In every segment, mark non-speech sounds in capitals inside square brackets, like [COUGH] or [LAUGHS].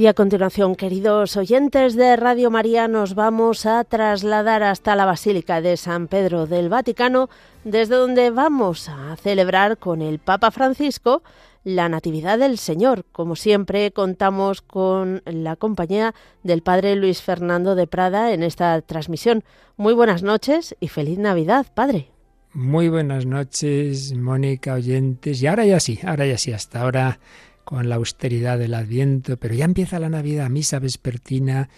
Y a continuación, queridos oyentes de Radio María, nos vamos a trasladar hasta la Basílica de San Pedro del Vaticano, desde donde vamos a celebrar con el Papa Francisco la Natividad del Señor. Como siempre, contamos con la compañía del Padre Luis Fernando de Prada en esta transmisión. Muy buenas noches y feliz Navidad, Padre. Muy buenas noches, Mónica, oyentes. Y ahora ya sí, ahora ya sí, hasta ahora con la austeridad del Adviento, pero ya empieza la Navidad, misa vespertina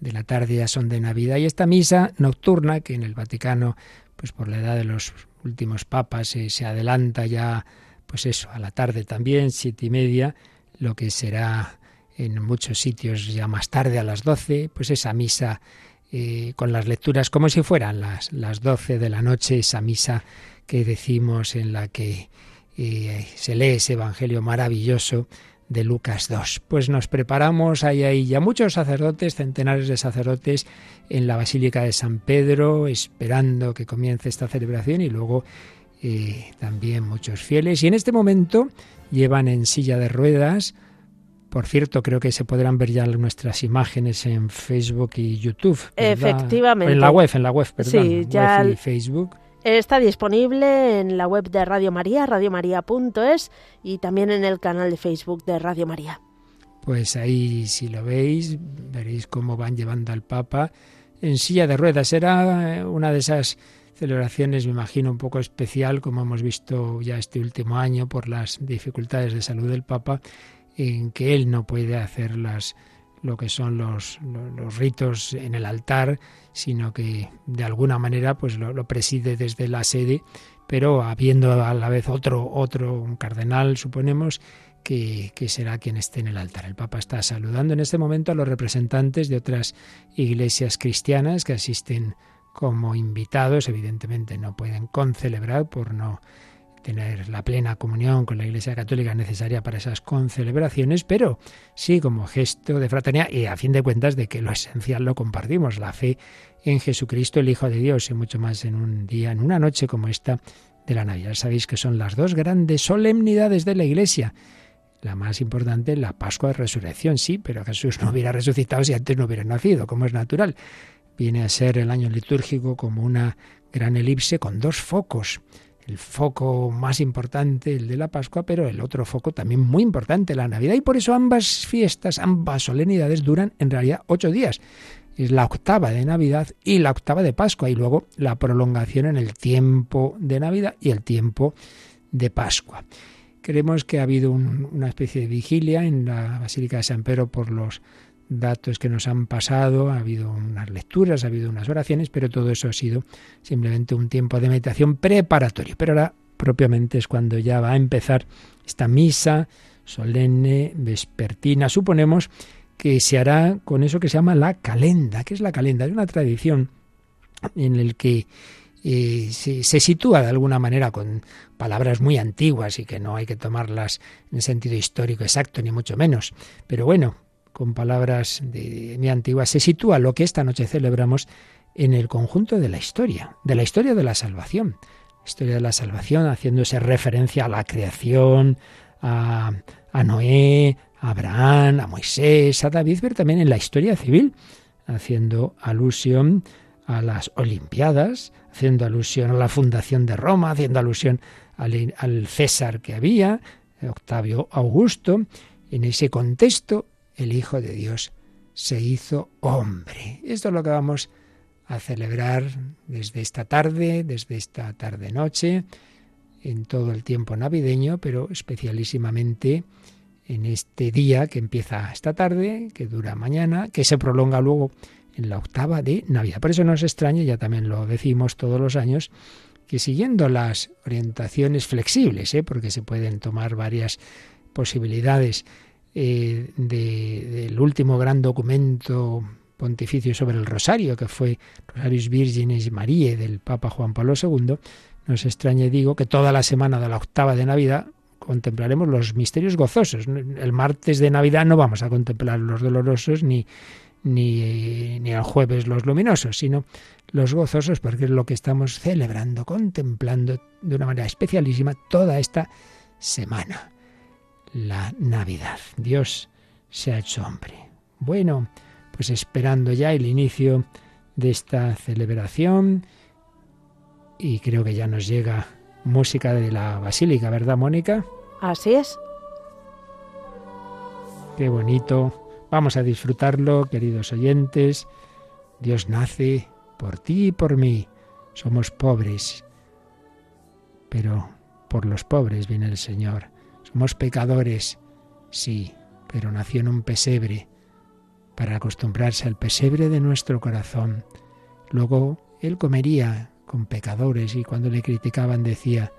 de la tarde ya son de Navidad y esta misa nocturna que en el Vaticano, pues por la edad de los últimos papas eh, se adelanta ya, pues eso, a la tarde también, siete y media, lo que será en muchos sitios ya más tarde a las doce, pues esa misa eh, con las lecturas como si fueran las, las doce de la noche, esa misa que decimos en la que y se lee ese Evangelio maravilloso de Lucas 2. Pues nos preparamos, hay ahí ya muchos sacerdotes, centenares de sacerdotes en la Basílica de San Pedro, esperando que comience esta celebración y luego eh, también muchos fieles. Y en este momento llevan en silla de ruedas, por cierto, creo que se podrán ver ya nuestras imágenes en Facebook y YouTube. Efectivamente. En la web, en la web, perdón. Sí, ya. Web y Facebook. Está disponible en la web de Radio María, radiomaria.es y también en el canal de Facebook de Radio María. Pues ahí, si lo veis, veréis cómo van llevando al Papa en silla de ruedas. Será eh, una de esas celebraciones, me imagino, un poco especial, como hemos visto ya este último año por las dificultades de salud del Papa, en que él no puede hacer las lo que son los, los, ritos en el altar, sino que de alguna manera pues lo, preside desde la sede, pero habiendo a la vez otro, otro, un cardenal, suponemos, que, que, será quien esté en el altar. El Papa está saludando en este momento a los representantes de otras iglesias cristianas que asisten como invitados, evidentemente no pueden concelebrar por no tener la plena comunión con la Iglesia Católica necesaria para esas concelebraciones, pero sí como gesto de fraternidad y a fin de cuentas de que lo esencial lo compartimos, la fe en Jesucristo, el Hijo de Dios, y mucho más en un día, en una noche como esta de la Navidad. Sabéis que son las dos grandes solemnidades de la Iglesia. La más importante, la Pascua de Resurrección, sí, pero Jesús no hubiera resucitado si antes no hubiera nacido, como es natural. Viene a ser el año litúrgico como una gran elipse con dos focos el foco más importante, el de la Pascua, pero el otro foco también muy importante, la Navidad. Y por eso ambas fiestas, ambas solemnidades duran en realidad ocho días. Es la octava de Navidad y la octava de Pascua, y luego la prolongación en el tiempo de Navidad y el tiempo de Pascua. Creemos que ha habido una especie de vigilia en la Basílica de San Pedro por los datos que nos han pasado, ha habido unas lecturas, ha habido unas oraciones, pero todo eso ha sido simplemente un tiempo de meditación preparatorio. Pero ahora propiamente es cuando ya va a empezar esta misa solemne, vespertina. Suponemos que se hará con eso que se llama la calenda. ¿Qué es la calenda? Es una tradición en el que eh, se, se, sitúa de alguna manera con palabras muy antiguas y que no hay que tomarlas en sentido histórico exacto, ni mucho menos. Pero bueno, con palabras de, muy antiguas, se sitúa lo que esta noche celebramos en el conjunto de la historia, de la historia de la salvación. La historia de la salvación haciéndose referencia a la creación, a, Noé, a Abraham, a Moisés, a David, pero también en la historia civil, haciendo alusión a las Olimpiadas, haciendo alusión a la fundación de Roma, haciendo alusión al, al César que había, Octavio Augusto. En ese contexto el Hijo de Dios se hizo hombre. Esto es lo que vamos a celebrar desde esta tarde, desde esta tarde-noche, en todo el tiempo navideño, pero especialísimamente en este día que empieza esta tarde, que dura mañana, que se prolonga luego en la octava de Navidad. Por eso no es extraño, ya también lo decimos todos los años, que siguiendo las orientaciones flexibles, ¿eh? porque se pueden tomar varias posibilidades eh, del último gran documento pontificio sobre el rosario, que fue Rosarius Virginis Marie del Papa Juan Pablo II, no se extrañe, digo, que toda la semana de la octava de Navidad contemplaremos los misterios gozosos. El martes de Navidad no vamos a contemplar los dolorosos ni, ni, ni el jueves los luminosos, sino los gozosos, porque es lo que estamos celebrando, contemplando de una manera especialísima toda esta semana la Navidad. Dios se ha hecho hombre. Bueno, pues esperando ya el inicio de esta celebración y creo que ya nos llega música de la Basílica, ¿verdad, Mónica? Así es. Qué bonito. Vamos a disfrutarlo, queridos oyentes. Dios nace por ti y por mí. Somos pobres, pero por los pobres viene el Señor. Somos pecadores, sí, pero nació en un pesebre para acostumbrarse al pesebre de nuestro corazón. Luego Él comería con pecadores y cuando le criticaban decía,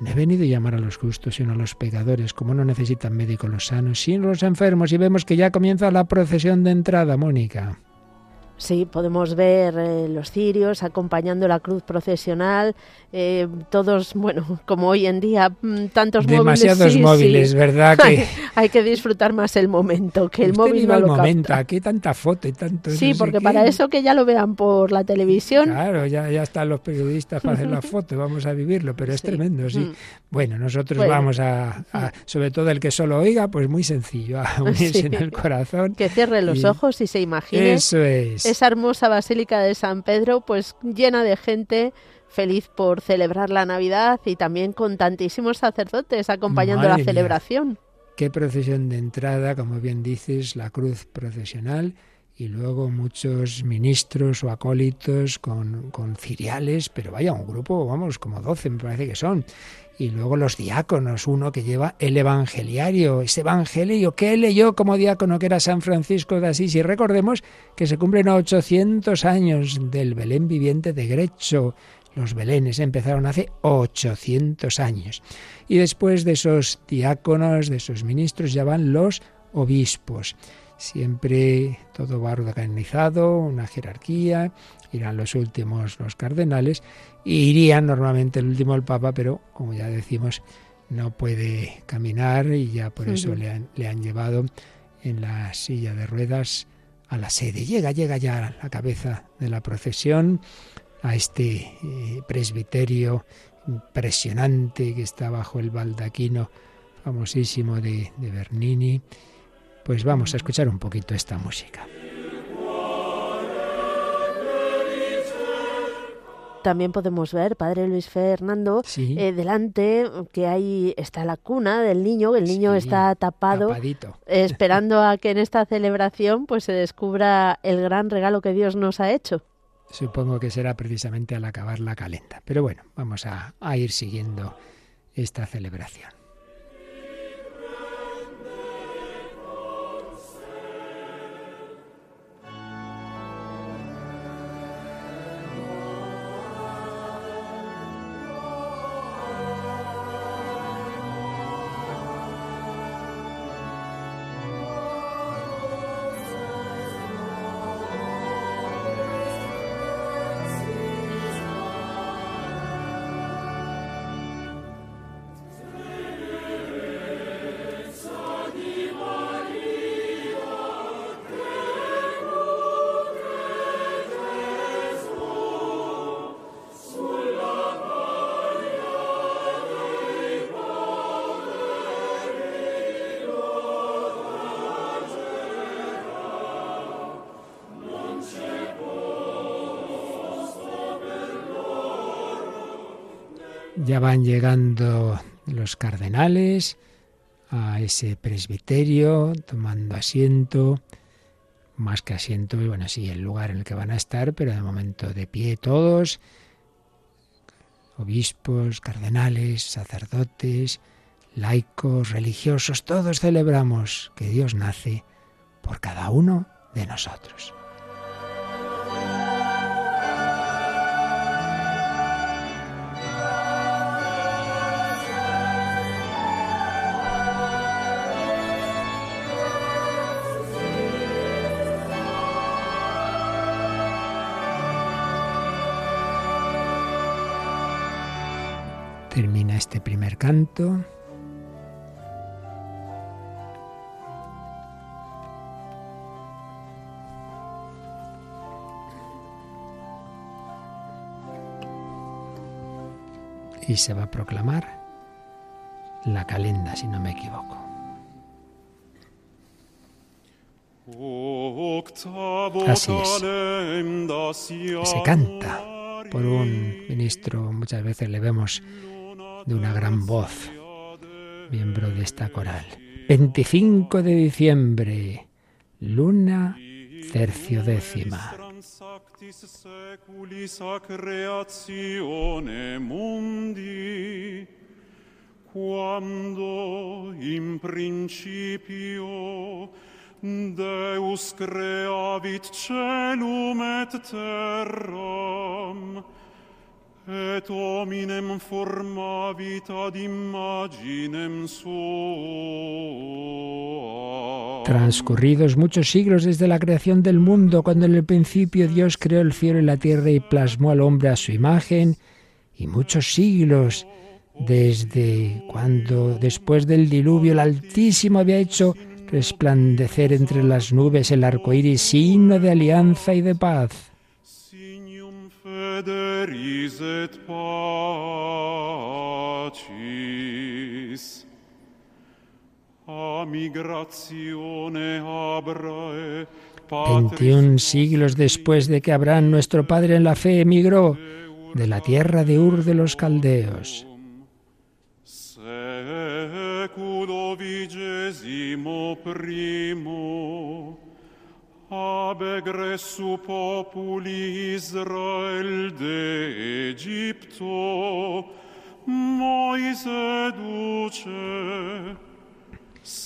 no he venido a llamar a los justos, sino a los pecadores, como no necesitan médicos los sanos, sino los enfermos. Y vemos que ya comienza la procesión de entrada, Mónica. Sí, podemos ver eh, los cirios acompañando la cruz procesional, eh, todos, [LAUGHS] bueno, como hoy en día, mm, tantos Demasiados móviles. móviles, ¿verdad? [LAUGHS] Que... hay, que disfrutar más el momento, que el móvil no el lo momento, capta. aquí tanta foto y tanto... Sí, no porque para eso que ya lo vean por la televisión. Claro, ya, ya están los periodistas para hacer la [LAUGHS] foto, vamos a vivirlo, pero es Sí. tremendo, sí. Mm. Bueno, nosotros Bueno. vamos a, a- sobre todo el que solo oiga, pues muy sencillo, a unirse Sí. en el corazón. Que cierre los Y ojos y se imagine Eso es. Esa hermosa basílica de San Pedro, pues llena de gente feliz por celebrar la Navidad y también con tantísimos sacerdotes acompañando Madre la mía. celebración. Qué procesión de entrada, como bien dices, la cruz procesional y luego muchos ministros o acólitos con, con ciriales, pero vaya, un grupo, vamos, como 12 me parece que son. Y luego los diáconos, uno que lleva el evangeliario, ese evangelio que leyó como diácono, que era San Francisco de Asís. Y recordemos que se cumplen 800 años del Belén viviente de Grecho. Los Belenes empezaron hace 800 años. Y después de esos diáconos, de esos ministros, ya van los obispos. Siempre todo va organizado, una jerarquía, irán los últimos los cardenales, y irían normalmente el último el Papa, pero como ya decimos, no puede caminar y ya por eso le, han, le han llevado en la silla de ruedas a la sede. Llega, llega ya a la cabeza de la procesión, a este eh, presbiterio impresionante que está bajo el baldaquino famosísimo de, de Bernini. Pues vamos a escuchar un poquito esta música. También podemos ver, Padre Luis Fernando, Sí, eh, delante que ahí está la cuna del niño, el niño Sí, está tapado, tapadito. eh, esperando a que en esta celebración pues se descubra el gran regalo que Dios nos ha hecho. Supongo que será precisamente al acabar la calenda. Pero bueno, vamos a, a ir siguiendo esta celebración. Van llegando los cardenales a ese presbiterio, tomando asiento, más que asiento, bueno, sí, el lugar en el que van a estar, pero de momento de pie todos, obispos, cardenales, sacerdotes, laicos, religiosos, todos celebramos que Dios nace por cada uno de nosotros. Este primer canto. Y se va a proclamar la calenda, si no me equivoco. Así es. Se canta por un ministro, muchas veces le vemos de una gran voz, miembro de esta coral. 25 de diciembre, luna tercio décima. Cuando in principio Deus creavit celum et terram, et hominem formavit ad imaginem sua. Transcurridos muchos siglos desde la creación del mundo, cuando en el principio Dios creó el cielo y la tierra y plasmó al hombre a su imagen, y muchos siglos desde cuando después del diluvio el Altísimo había hecho resplandecer entre las nubes el arco iris, signo de alianza y de paz. Veintiún siglos después de que Abraham, nuestro padre en la fe, emigró de la tierra de Ur de los Caldeos. Vigesimo primo ab egressu populi Israel de Egipto. Moise duce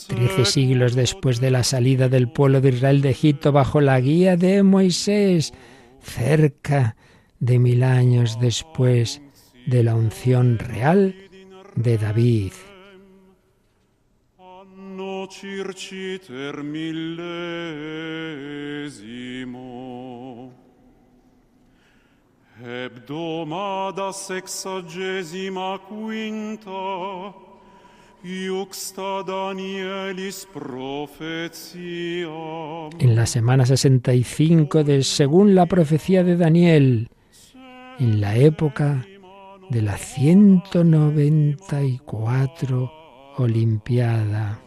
Trece siglos después de la salida del pueblo de Israel de Egipto bajo la guía de Moisés, cerca de mil años después de la unción real de David circiter millesimo. Hebdomada sexagesima quinta, Iuxta Danielis profecia. En la semana 65 de según la profecía de Daniel, en la época de la 194 Olimpiada.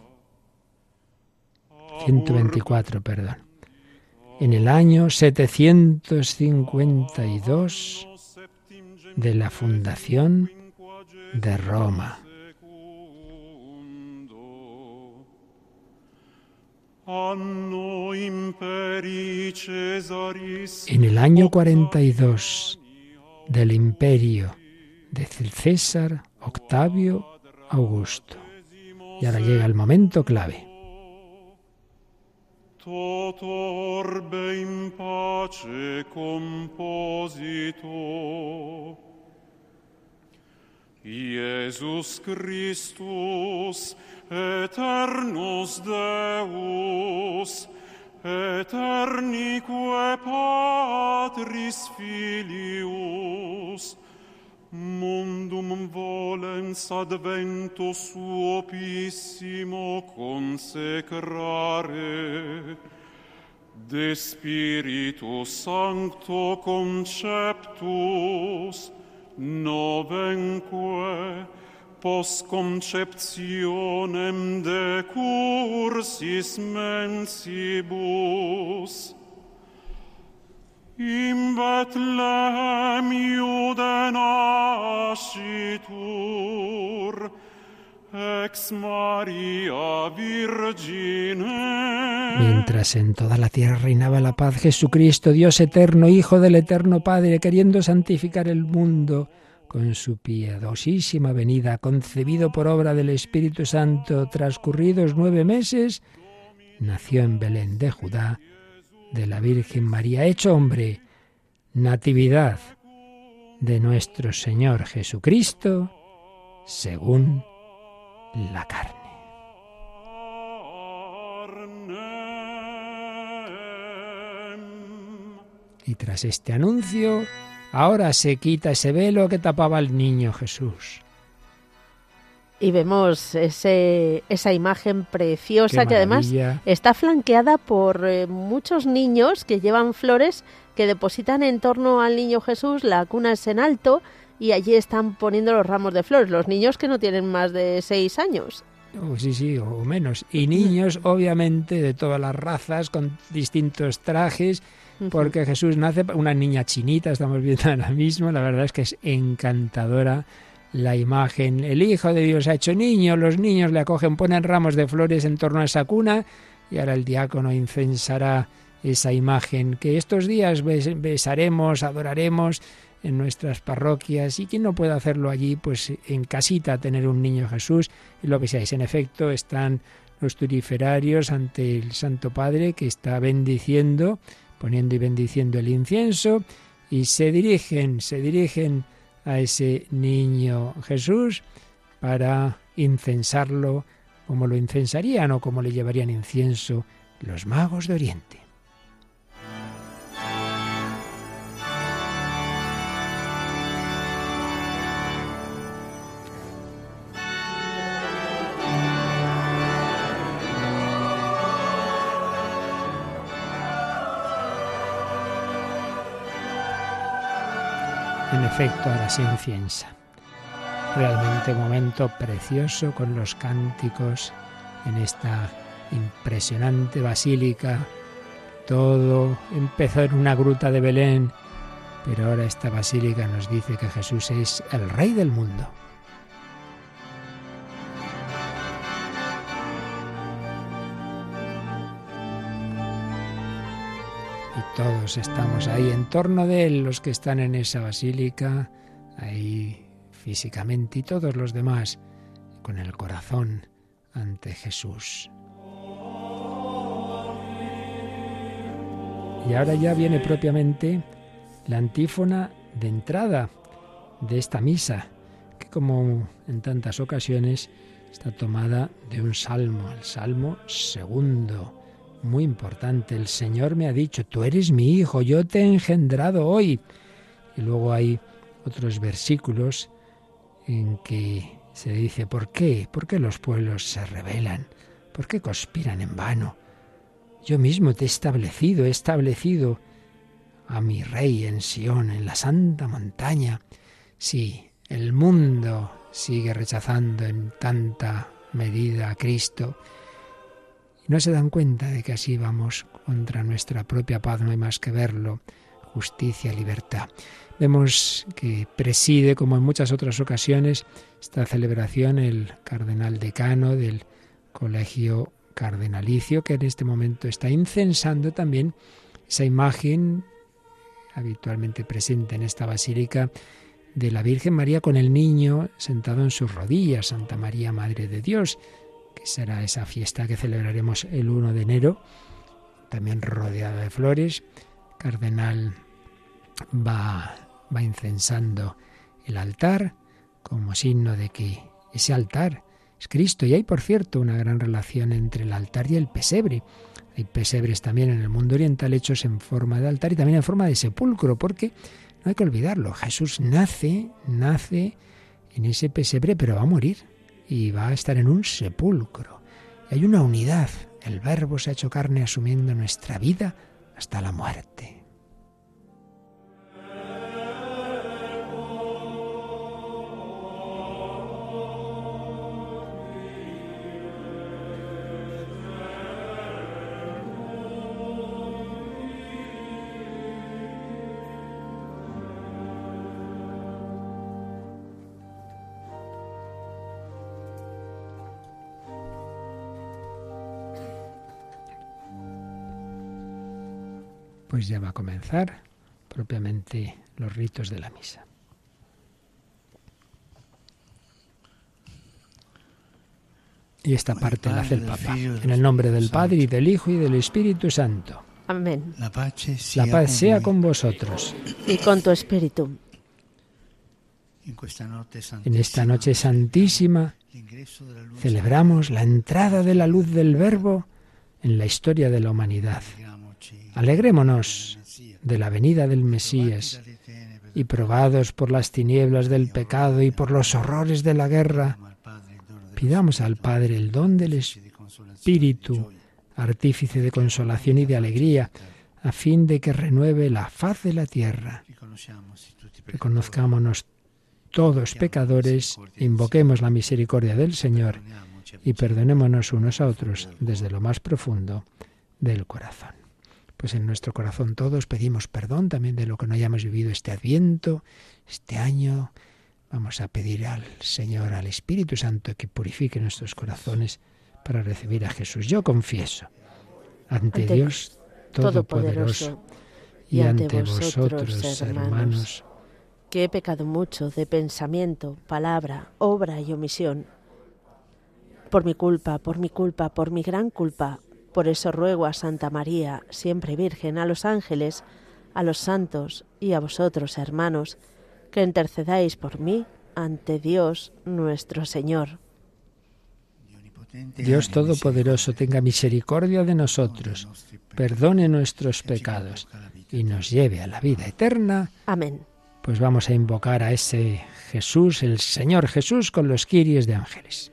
124, perdón. En el año 752 de la fundación de Roma. En el año 42 del imperio de César Octavio Augusto. Y ahora llega el momento clave. tot orbe in pace composito. Iesus Christus, eternus Deus, eternique Patris Filius, mundum volens advento suopissimo consecrare, de Spiritu Sancto conceptus, novenque, post conceptionem de cursis mensibus, In Bethlehem Iude Mientras en toda la tierra reinaba la paz, Jesucristo, Dios eterno, Hijo del eterno Padre, queriendo santificar el mundo con su piadosísima venida, concebido por obra del Espíritu Santo, transcurridos nueve meses, nació en Belén de Judá, de la Virgen María, hecho hombre, natividad de nuestro Señor Jesucristo, según la carne. Y tras este anuncio, ahora se quita ese velo que tapaba al niño Jesús. Y vemos ese, esa imagen preciosa que además está flanqueada por eh, muchos niños que llevan flores que depositan en torno al niño Jesús, la cuna es en alto y allí están poniendo los ramos de flores, los niños que no tienen más de seis años. o sí, sí, o menos. Y niños, obviamente, de todas las razas, con distintos trajes, porque Jesús nace una niña chinita, estamos viendo ahora mismo, la verdad es que es encantadora la imagen. El Hijo de Dios ha hecho niño, los niños le acogen, ponen ramos de flores en torno a esa cuna y ahora el diácono incensará esa imagen que estos días besaremos, adoraremos en nuestras parroquias y quien no puede hacerlo allí, pues en casita tener un niño Jesús y lo que seáis. En efecto, están los turiferarios ante el Santo Padre que está bendiciendo, poniendo y bendiciendo el incienso y se dirigen, se dirigen a ese niño Jesús para incensarlo como lo incensarían o como le llevarían incienso los magos de Oriente. Efecto, ahora se inciensa. Realmente un momento precioso con los cánticos en esta impresionante basílica. Todo empezó en una gruta de Belén, pero ahora esta basílica nos dice que Jesús es el Rey del mundo. Todos estamos ahí en torno de Él, los que están en esa basílica, ahí físicamente y todos los demás con el corazón ante Jesús. Y ahora ya viene propiamente la antífona de entrada de esta misa, que como en tantas ocasiones está tomada de un salmo, el salmo segundo, muy importante. El Señor me ha dicho, tú eres mi hijo, yo te he engendrado hoy. Y luego hay otros versículos en que se dice, ¿por qué? ¿Por qué los pueblos se rebelan? ¿Por qué conspiran en vano? Yo mismo te he establecido, he establecido a mi rey en Sión, en la santa montaña. Sí, el mundo sigue rechazando en tanta medida a Cristo. Y no se dan cuenta de que así vamos contra nuestra propia paz, no hay más que verlo. Justicia, libertad. Vemos que preside, como en muchas otras ocasiones, esta celebración el cardenal decano del Colegio Cardenalicio, que en este momento está incensando también esa imagen habitualmente presente en esta basílica de la Virgen María con el niño sentado en sus rodillas, Santa María Madre de Dios, que será esa fiesta que celebraremos el 1 de enero, también rodeada de flores. Cardenal va va incensando el altar como signo de que ese altar es Cristo. Y hay, por cierto, una gran relación entre el altar y el pesebre. Hay pesebres también en el mundo oriental hechos en forma de altar y también en forma de sepulcro, porque no hay que olvidarlo. Jesús nace, nace en ese pesebre, pero va a morir y va a estar en un sepulcro. Y hay una unidad. El Verbo se ha hecho carne asumiendo nuestra vida hasta la muerte. Pues ya va a comenzar propiamente los ritos de la misa. Y esta parte la hace el Papa. En el nombre del Padre y del Hijo y del Espíritu Santo. Amén. La paz sea con vosotros. Y con tu espíritu. En esta noche santísima celebramos la entrada de la luz del Verbo en la historia de la humanidad. Alegrémonos de la venida del Mesías y probados por las tinieblas del pecado y por los horrores de la guerra, pidamos al Padre el don del Espíritu, artífice de consolación y de alegría, a fin de que renueve la faz de la tierra. Reconozcámonos todos pecadores, invoquemos la misericordia del Señor y perdonémonos unos a otros desde lo más profundo del corazón. Pues en nuestro corazón todos pedimos perdón también de lo que no hayamos vivido este adviento, este año. Vamos a pedir al Señor, al Espíritu Santo, que purifique nuestros corazones para recibir a Jesús. Yo confieso ante, Dios Todopoderoso y ante vosotros, hermanos, que he pecado mucho de pensamiento, palabra, obra y omisión. Por mi culpa, por mi culpa, por mi gran culpa. Por eso ruego a Santa María, siempre Virgen, a los ángeles, a los santos y a vosotros, hermanos, que intercedáis por mí ante Dios nuestro Señor. Dios Todopoderoso tenga misericordia de nosotros, perdone nuestros pecados y nos lleve a la vida eterna. Amén. Pues vamos a invocar a ese Jesús, el Señor Jesús, con los quirios de ángeles.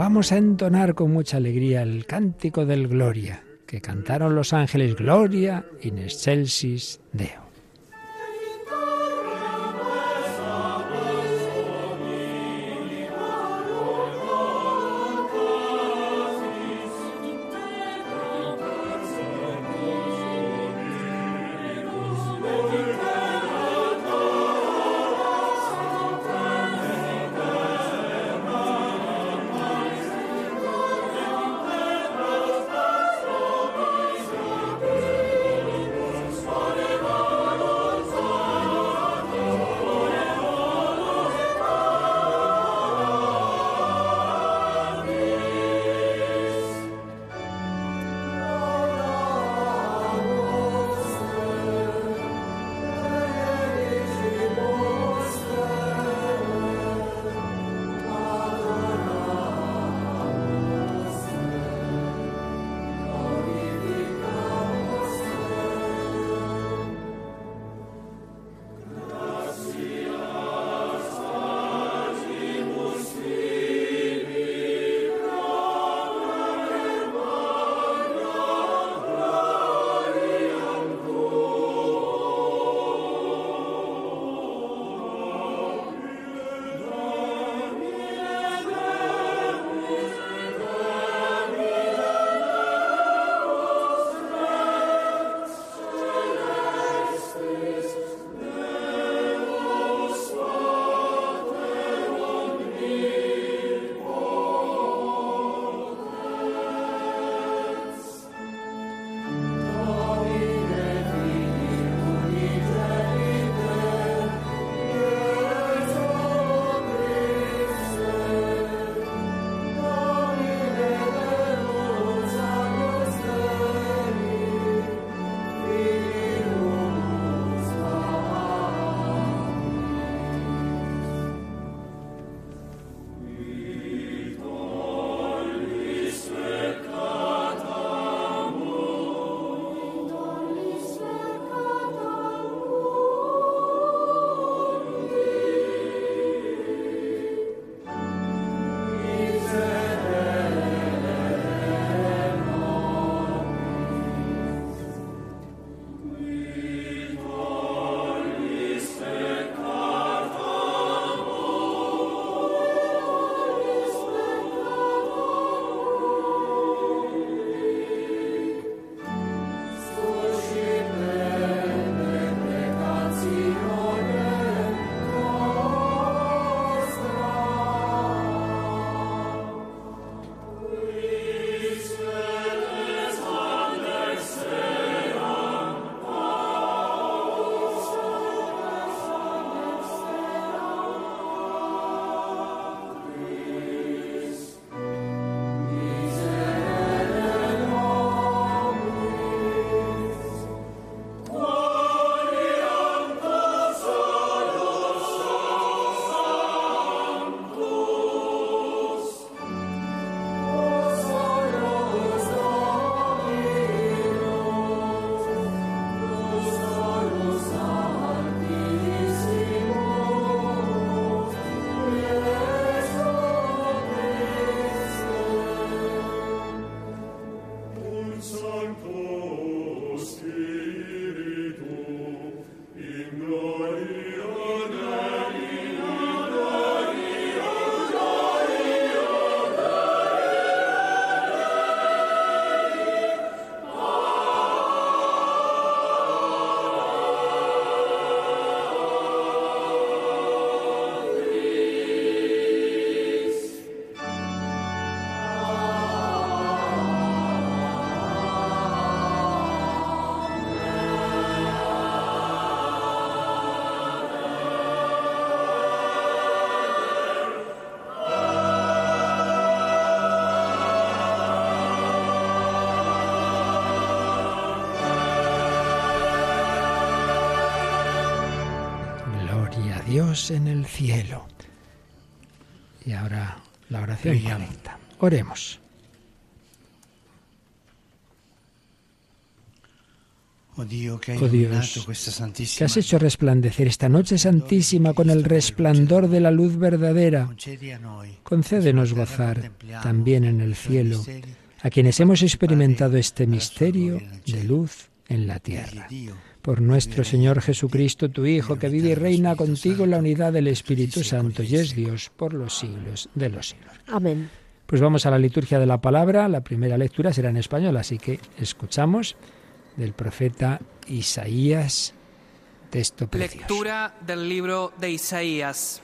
Vamos a entonar con mucha alegría el cántico del Gloria, que cantaron los ángeles Gloria in excelsis Deo. Dios en el cielo. Y ahora la oración conecta. Oremos. Oh Dios, que has hecho resplandecer esta noche santísima con el resplandor de la luz verdadera, concédenos gozar también en el cielo a quienes hemos experimentado este misterio de luz en la tierra. Por nuestro Señor Jesucristo, tu Hijo, que vive y reina contigo en la unidad del Espíritu Santo y es Dios por los siglos de los siglos. Amén. Pues vamos a la liturgia de la palabra. La primera lectura será en español, así que escuchamos del profeta Isaías, texto precioso. Lectura del libro de Isaías.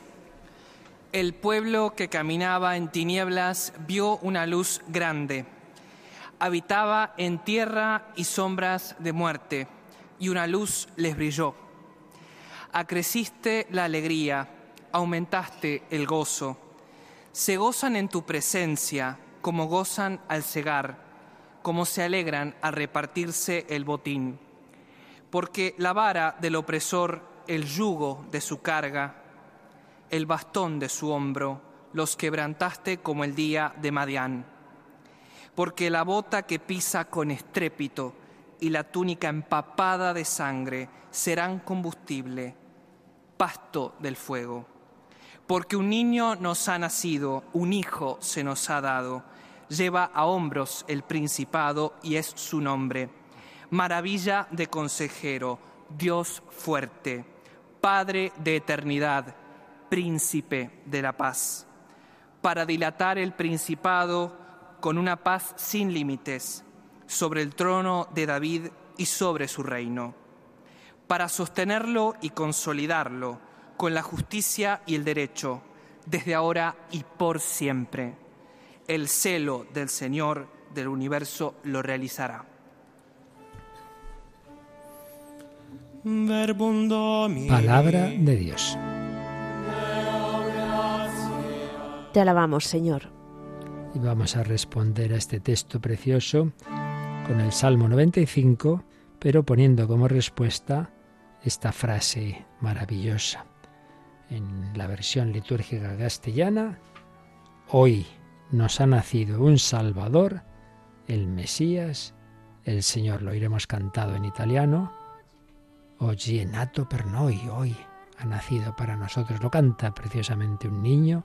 El pueblo que caminaba en tinieblas vio una luz grande. Habitaba en tierra y sombras de muerte, y una luz les brilló. Acreciste la alegría, aumentaste el gozo. Se gozan en tu presencia como gozan al cegar como se alegran al repartirse el botín. Porque la vara del opresor, el yugo de su carga, el bastón de su hombro, los quebrantaste como el día de Madián. Porque la bota que pisa con estrépito y la túnica empapada de sangre serán combustible, pasto del fuego. Porque un niño nos ha nacido, un hijo se nos ha dado lleva a hombros el principado y es su nombre. Maravilla de consejero, Dios fuerte, Padre de eternidad, príncipe de la paz. Para dilatar el principado con una paz sin límites sobre el trono de David y sobre su reino. Para sostenerlo y consolidarlo con la justicia y el derecho, desde ahora y por siempre el celo del Señor del universo lo realizará. Palabra de Dios. Te alabamos, Señor. Y vamos a responder a este texto precioso con el Salmo 95, pero poniendo como respuesta esta frase maravillosa. En la versión litúrgica castellana, hoy nos ha nacido un Salvador, el Mesías, el Señor. Lo iremos cantado en italiano. Oggi nato per noi, hoy ha nacido para nosotros. Lo canta preciosamente un niño,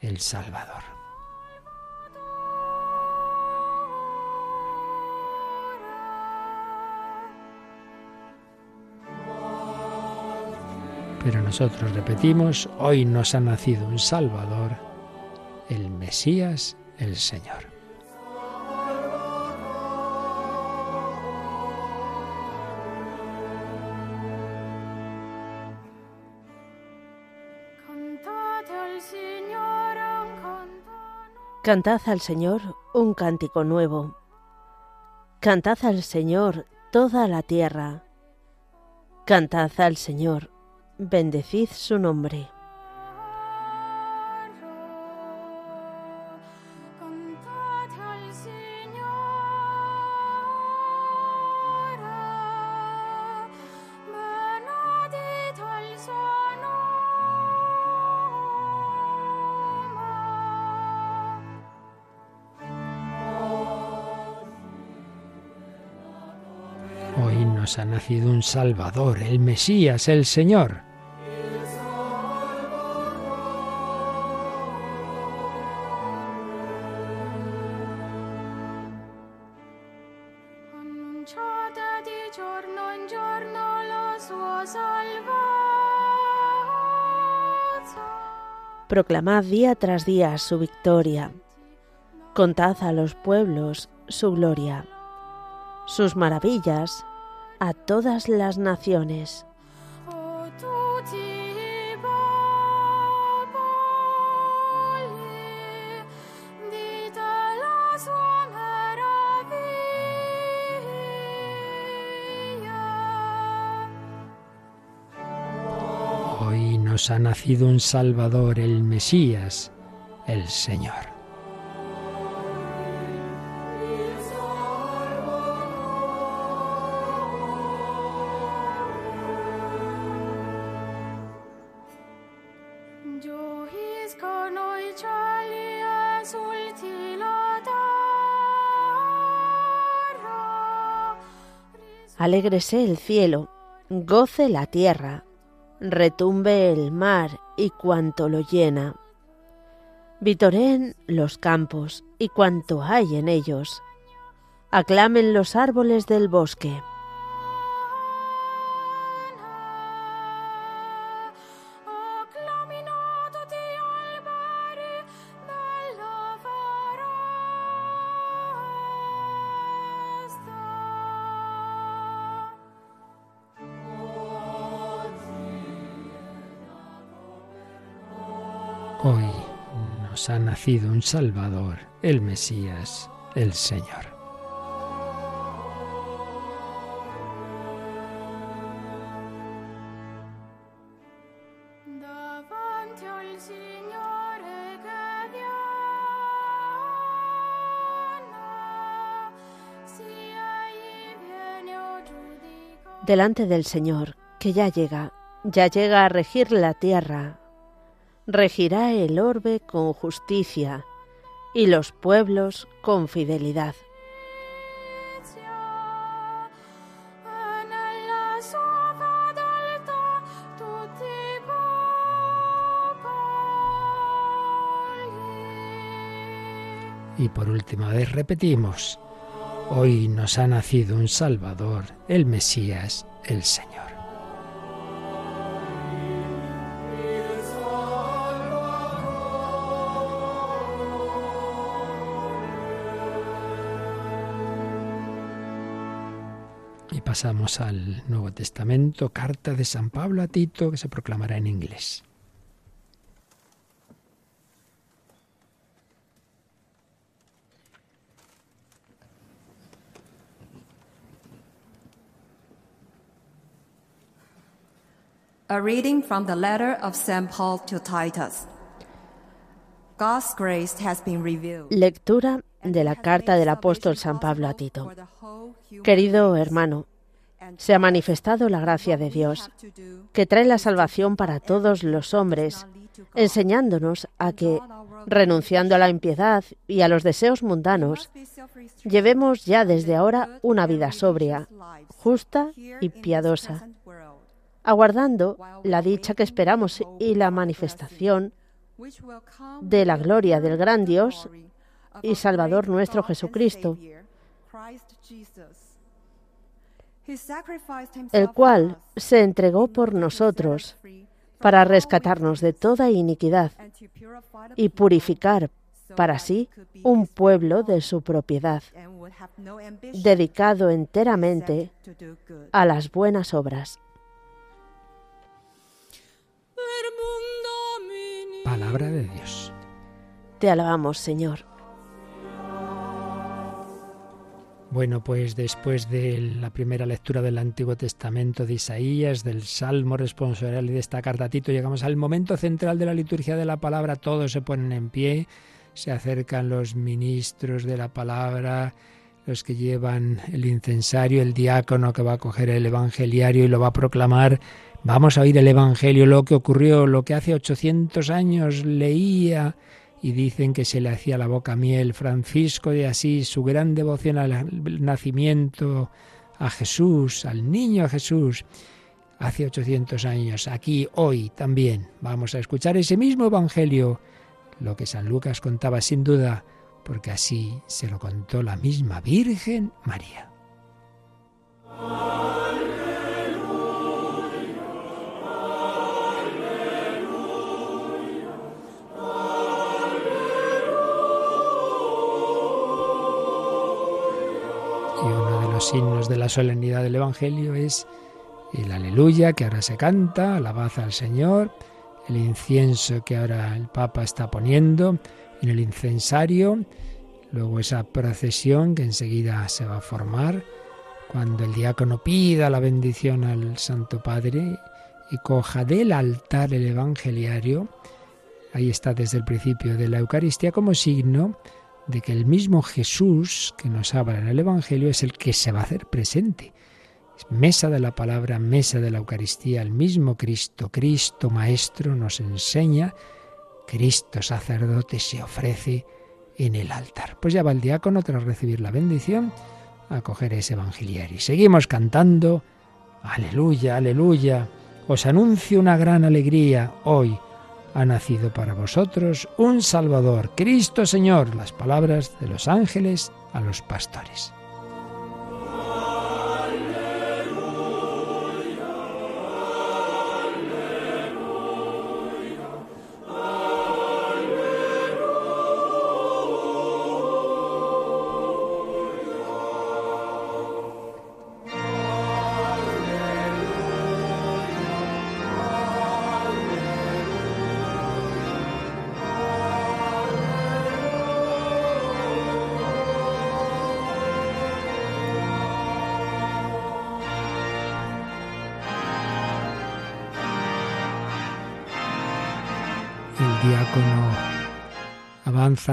el Salvador. Pero nosotros repetimos, hoy nos ha nacido un Salvador el Mesías, el Señor. Cantad al Señor un cántico nuevo. Cantad al Señor toda la tierra. Cantad al Señor, bendecid su nombre. ha nacido un Salvador, el Mesías, el Señor. Proclamad día tras día su victoria. Contad a los pueblos su gloria, sus maravillas a todas las naciones. Ha nacido un Salvador, el Mesías, el Señor. Alégrese el cielo, goce la tierra, retumbe el mar y cuanto lo llena. Vitoreen los campos y cuanto hay en ellos. Aclamen los árboles del bosque. Nacido un Salvador, el Mesías, el Señor. delante del Señor, que ya llega, ya llega a regir la tierra, regirá el orbe con justicia y los pueblos con fidelidad. Y por última vez repetimos, hoy nos ha nacido un Salvador, el Mesías, el Señor. Pasamos al Nuevo Testamento, carta de San Pablo a Tito, que se proclamará en inglés. A reading from the letter of St. Paul to Titus. God's grace has been revealed. Lectura de la carta del apóstol San Pablo a Tito. Querido hermano, se ha manifestado la gracia de Dios, que trae la salvación para todos los hombres, enseñándonos a que, renunciando a la impiedad y a los deseos mundanos, llevemos ya desde ahora una vida sobria, justa y piadosa, aguardando la dicha que esperamos y la manifestación de la gloria del gran Dios y Salvador nuestro Jesucristo, el cual se entregó por nosotros para rescatarnos de toda iniquidad y purificar para sí un pueblo de su propiedad, dedicado enteramente a las buenas obras. Palabra de Dios. Te alabamos, Señor. Bueno, pues después de la primera lectura del Antiguo Testamento de Isaías, del Salmo responsorial y de esta carta Tito, llegamos al momento central de la liturgia de la palabra. Todos se ponen en pie, se acercan los ministros de la palabra, los que llevan el incensario, el diácono que va a coger el evangeliario y lo va a proclamar. Vamos a oír el evangelio, lo que ocurrió, lo que hace 800 años leía y dicen que se le hacía la boca miel. Francisco de Asís, su gran devoción al nacimiento a Jesús, al niño Jesús, hace 800 años. Aquí, hoy también, vamos a escuchar ese mismo Evangelio, lo que San Lucas contaba sin duda, porque así se lo contó la misma Virgen María. Signos de la solemnidad del Evangelio es el aleluya que ahora se canta, alabanza al Señor, el incienso que ahora el Papa está poniendo en el incensario, luego esa procesión que enseguida se va a formar, cuando el diácono pida la bendición al Santo Padre y coja del altar el evangeliario, ahí está desde el principio de la Eucaristía como signo de que el mismo Jesús que nos habla en el Evangelio es el que se va a hacer presente. mesa de la palabra, mesa de la Eucaristía, el mismo Cristo, Cristo Maestro nos enseña, Cristo sacerdote se ofrece en el altar. Pues ya va el diácono tras recibir la bendición a coger ese evangeliario. Y seguimos cantando, aleluya, aleluya. Os anuncio una gran alegría hoy. Ha nacido para vosotros un Salvador, Cristo Señor, las palabras de los ángeles a los pastores.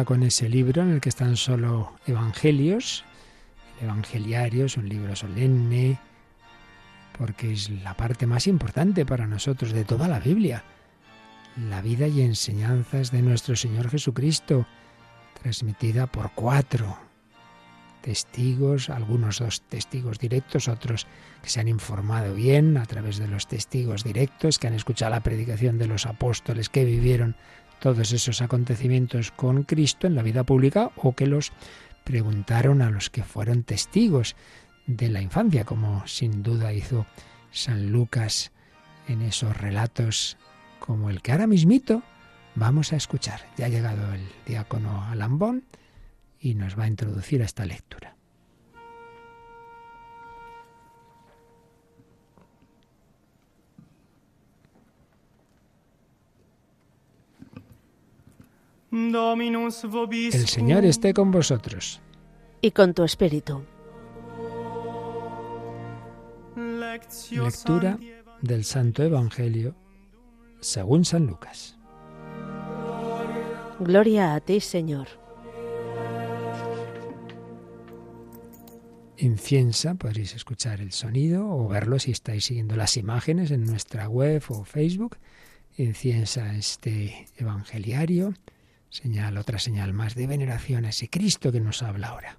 Con ese libro en el que están solo evangelios. El evangeliario es un libro solemne porque es la parte más importante para nosotros de toda la Biblia. La vida y enseñanzas de nuestro Señor Jesucristo, transmitida por cuatro testigos, algunos dos testigos directos, otros que se han informado bien a través de los testigos directos, que han escuchado la predicación de los apóstoles que vivieron todos esos acontecimientos con Cristo en la vida pública o que los preguntaron a los que fueron testigos de la infancia, como sin duda hizo San Lucas en esos relatos como el que ahora mismito vamos a escuchar. Ya ha llegado el diácono Alambón y nos va a introducir a esta lectura. El Señor esté con vosotros. Y con tu espíritu. Lectura del Santo Evangelio según San Lucas. Gloria a ti, Señor. Inciensa, podréis escuchar el sonido o verlo si estáis siguiendo las imágenes en nuestra web o Facebook. Inciensa este evangeliario, señal, otra señal más de veneración a ese Cristo que nos habla ahora.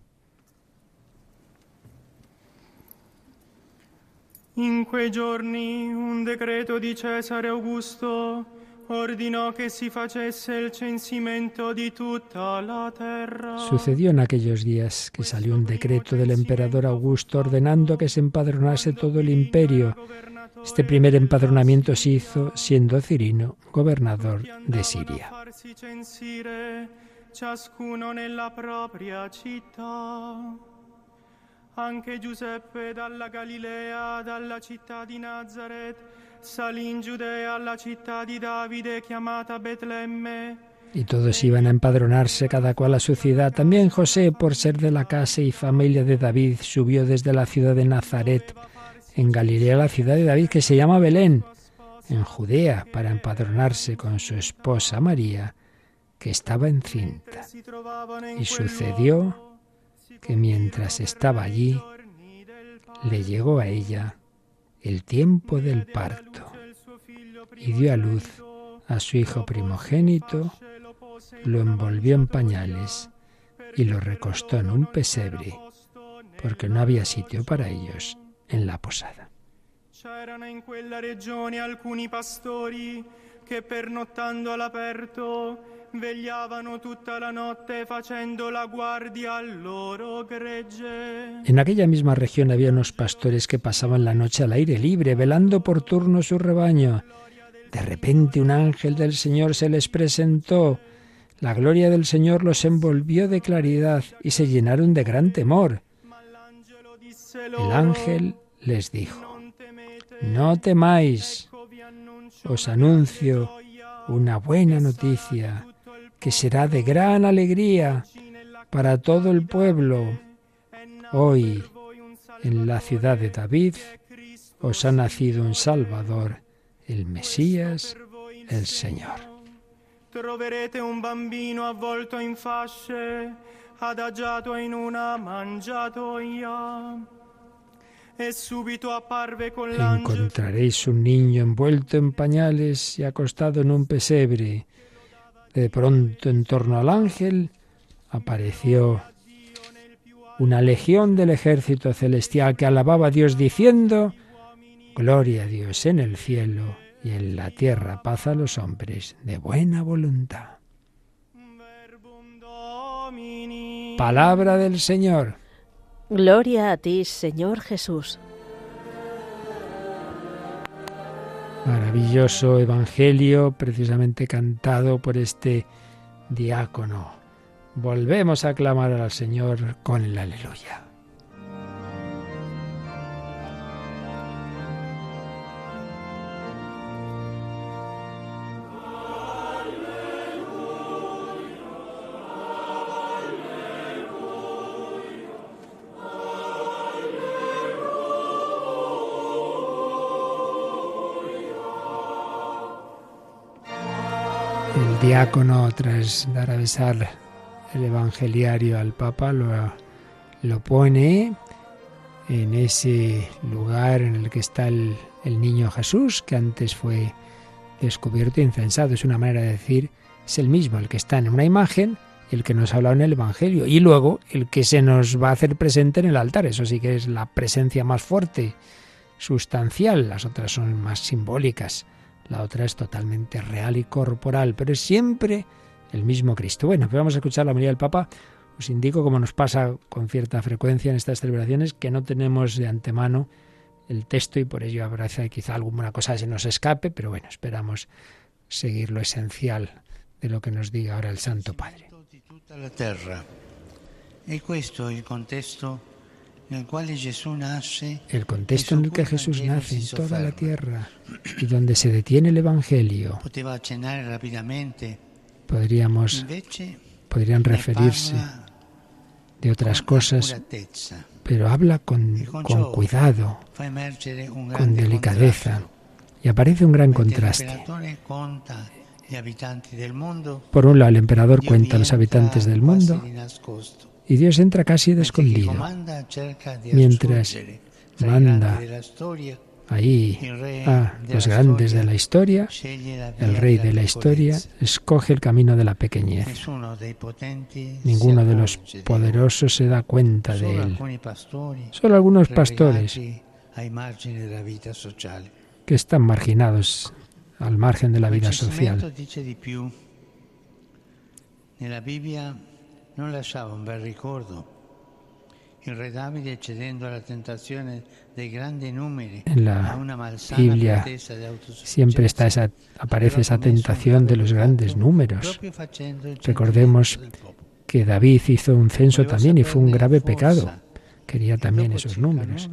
In quei giorni un decreto di Cesare Augusto ordinò che si facesse il censimento di tutta la terra. Sucedió en aquellos días que salió un decreto del emperador Augusto ordenando que se empadronase todo el imperio. Este primer empadronamiento se hizo siendo Cirino gobernador de Siria. ciascuno nella propria città. Anche Giuseppe dalla Galilea, dalla città di Nazareth, in Giudea alla città di Davide chiamata Betlemme. Y todos iban a empadronarse cada cual a su ciudad. También José, por ser de la casa y familia de David, subió desde la ciudad de Nazaret, en Galilea, la ciudad de David, que se llama Belén, en Judea, para empadronarse con su esposa María, que estaba encinta. Y sucedió que mientras estaba allí, le llegó a ella el tiempo del parto y dio a luz a su hijo primogénito, lo envolvió en pañales y lo recostó en un pesebre, porque no había sitio para ellos en la posada. En aquella misma región había unos pastores que pasaban la noche al aire libre, velando por turno su rebaño. De repente un ángel del Señor se les presentó. La gloria del Señor los envolvió de claridad y se llenaron de gran temor. El ángel les dijo, no temáis, os anuncio una buena noticia que será de gran alegría para todo el pueblo. Hoy, en la ciudad de David, os ha nacido un Salvador, el Mesías, el Señor. Troverete un bambino avvolto in fasce, adagiato in una mangiatoia. E Encontraréis un niño envuelto en pañales y acostado en un pesebre. De pronto en torno al ángel apareció una legión del ejército celestial que alababa a Dios diciendo, Gloria a Dios en el cielo y en la tierra paz a los hombres de buena voluntad. Palabra del Señor. Gloria a ti, Señor Jesús. Maravilloso Evangelio, precisamente cantado por este diácono. Volvemos a clamar al Señor con el aleluya. Diácono, tras dar a besar el evangeliario al Papa, lo, lo pone en ese lugar en el que está el, el niño Jesús, que antes fue descubierto e incensado. Es una manera de decir, es el mismo, el que está en una imagen el que nos ha hablado en el Evangelio. Y luego el que se nos va a hacer presente en el altar. Eso sí que es la presencia más fuerte, sustancial. Las otras son más simbólicas. La otra es totalmente real y corporal, pero es siempre el mismo Cristo. Bueno, pues vamos a escuchar la María del Papa. Os indico, como nos pasa con cierta frecuencia en estas celebraciones, que no tenemos de antemano el texto y por ello habrá quizá alguna cosa se nos escape, pero bueno, esperamos seguir lo esencial de lo que nos diga ahora el Santo Padre. la terra. E El contexto en el que Jesús nace en toda la tierra y donde se detiene el Evangelio, rapidamente, podríamos, podrían referirse de otras cosas, pero habla con, con cuidado, con delicadeza, y aparece un gran contraste. Por un lado, el emperador cuenta a los habitantes del mundo y Dios entra casi de escondido. Mientras manda Ahí, a los grandes de la historia, la el rey de la historia escoge el camino de la pequeñez. Ninguno de los poderosos se da cuenta de él. Solo algunos pastores que están marginados al margen de la vida social. dice di più. Non lasciava un bel ricordo. En la Biblia Siempre está esa, aparece esa tentación de los grandes números. Recordemos que David hizo un censo también y fue un grave pecado. Quería también esos números.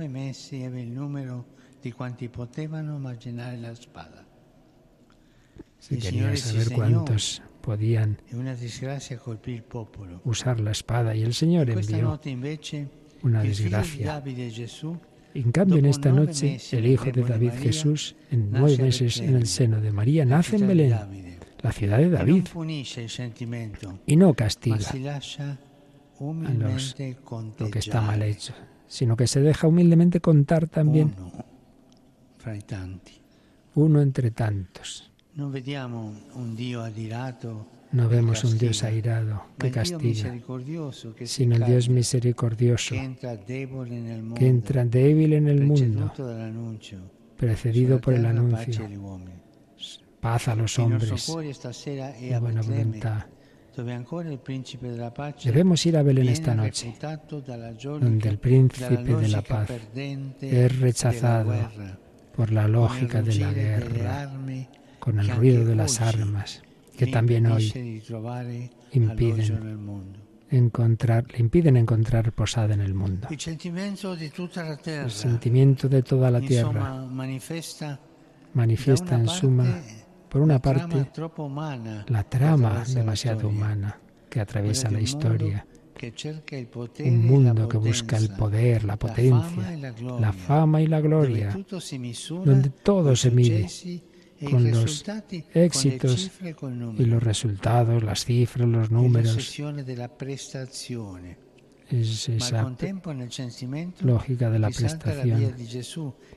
Il quería saber cuántos podían usar la espada. Y el Señor envió una desgracia. En cambio, en esta noche, el hijo de David Jesús, en nueve meses en el seno de María, nace en Belén, la ciudad de David, y no castiga a los, lo que está mal hecho, sino que se deja humildemente contar también uno entre tantos. No vemos un Dios airado que castiga, sino el Dios misericordioso que entra débil en el mundo, precedido por el anuncio, paz a los hombres. de a buena voluntad. Debemos ir a Belén esta noche, donde el príncipe de la paz es rechazado por la lógica de la guerra, con el ruido de las armas, que también hoy impiden. encontrar, le impiden encontrar posada en el mundo. El sentimiento de toda la tierra manifiesta en suma, por una parte, la trama demasiado humana que atraviesa la historia, un mundo que busca el poder, la potencia, la fama y la gloria, donde todo se mide con los éxitos y los resultados, las cifras, los números, es esa lógica de la prestación.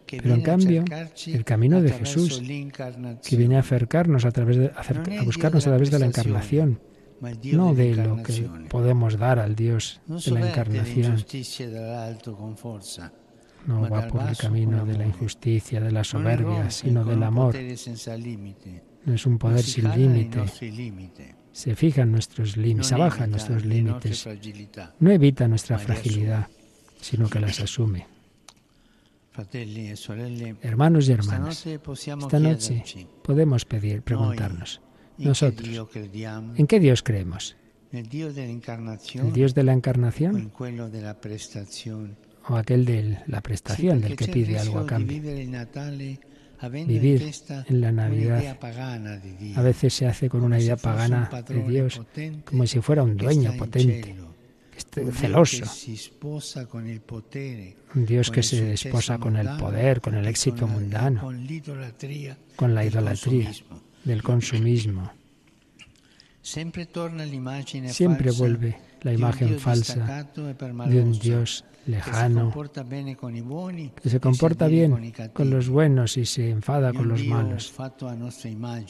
Pero en cambio, el camino de Jesús, que viene a acercarnos a través de, a buscarnos a través de la encarnación. no de lo que podemos dar al Dios de la encarnación, no va por el camino de la injusticia, de la soberbia, sino del amor. No es un poder si sin límite. Se fija en nuestros límites, se non baja en imita nuestros límites. No evita nuestra fragilidad, sino que las asume. E Hermanos y hermanas, esta noche podemos pedir, preguntarnos, nosotros, ¿en qué Dios creemos? ¿El Dios de la encarnación in quello della prestazione. O aquel de la prestación, del que pide algo a cambio? Vivir en la Navidad A veces se hace con una idea pagana de Dios, como si fuera un dueño potente, celoso, un Dios que se desposa con el poder, con el éxito mundano, con la idolatría, del consumismo. Siempre vuelve la imagen falsa de un Dios lejano, que se comporta bien con los buenos y se enfada con los malos.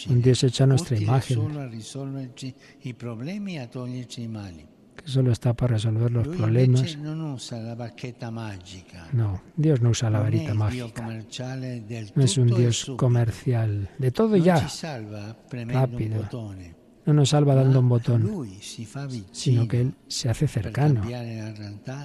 Un Dios hecho a nuestra imagen, que solo está para resolver los problemas. No, Dios no usa la varita mágica. No es un e Dios comercial. De todo ya. rápido. No nos salva dando un botón, sino que Él se hace cercano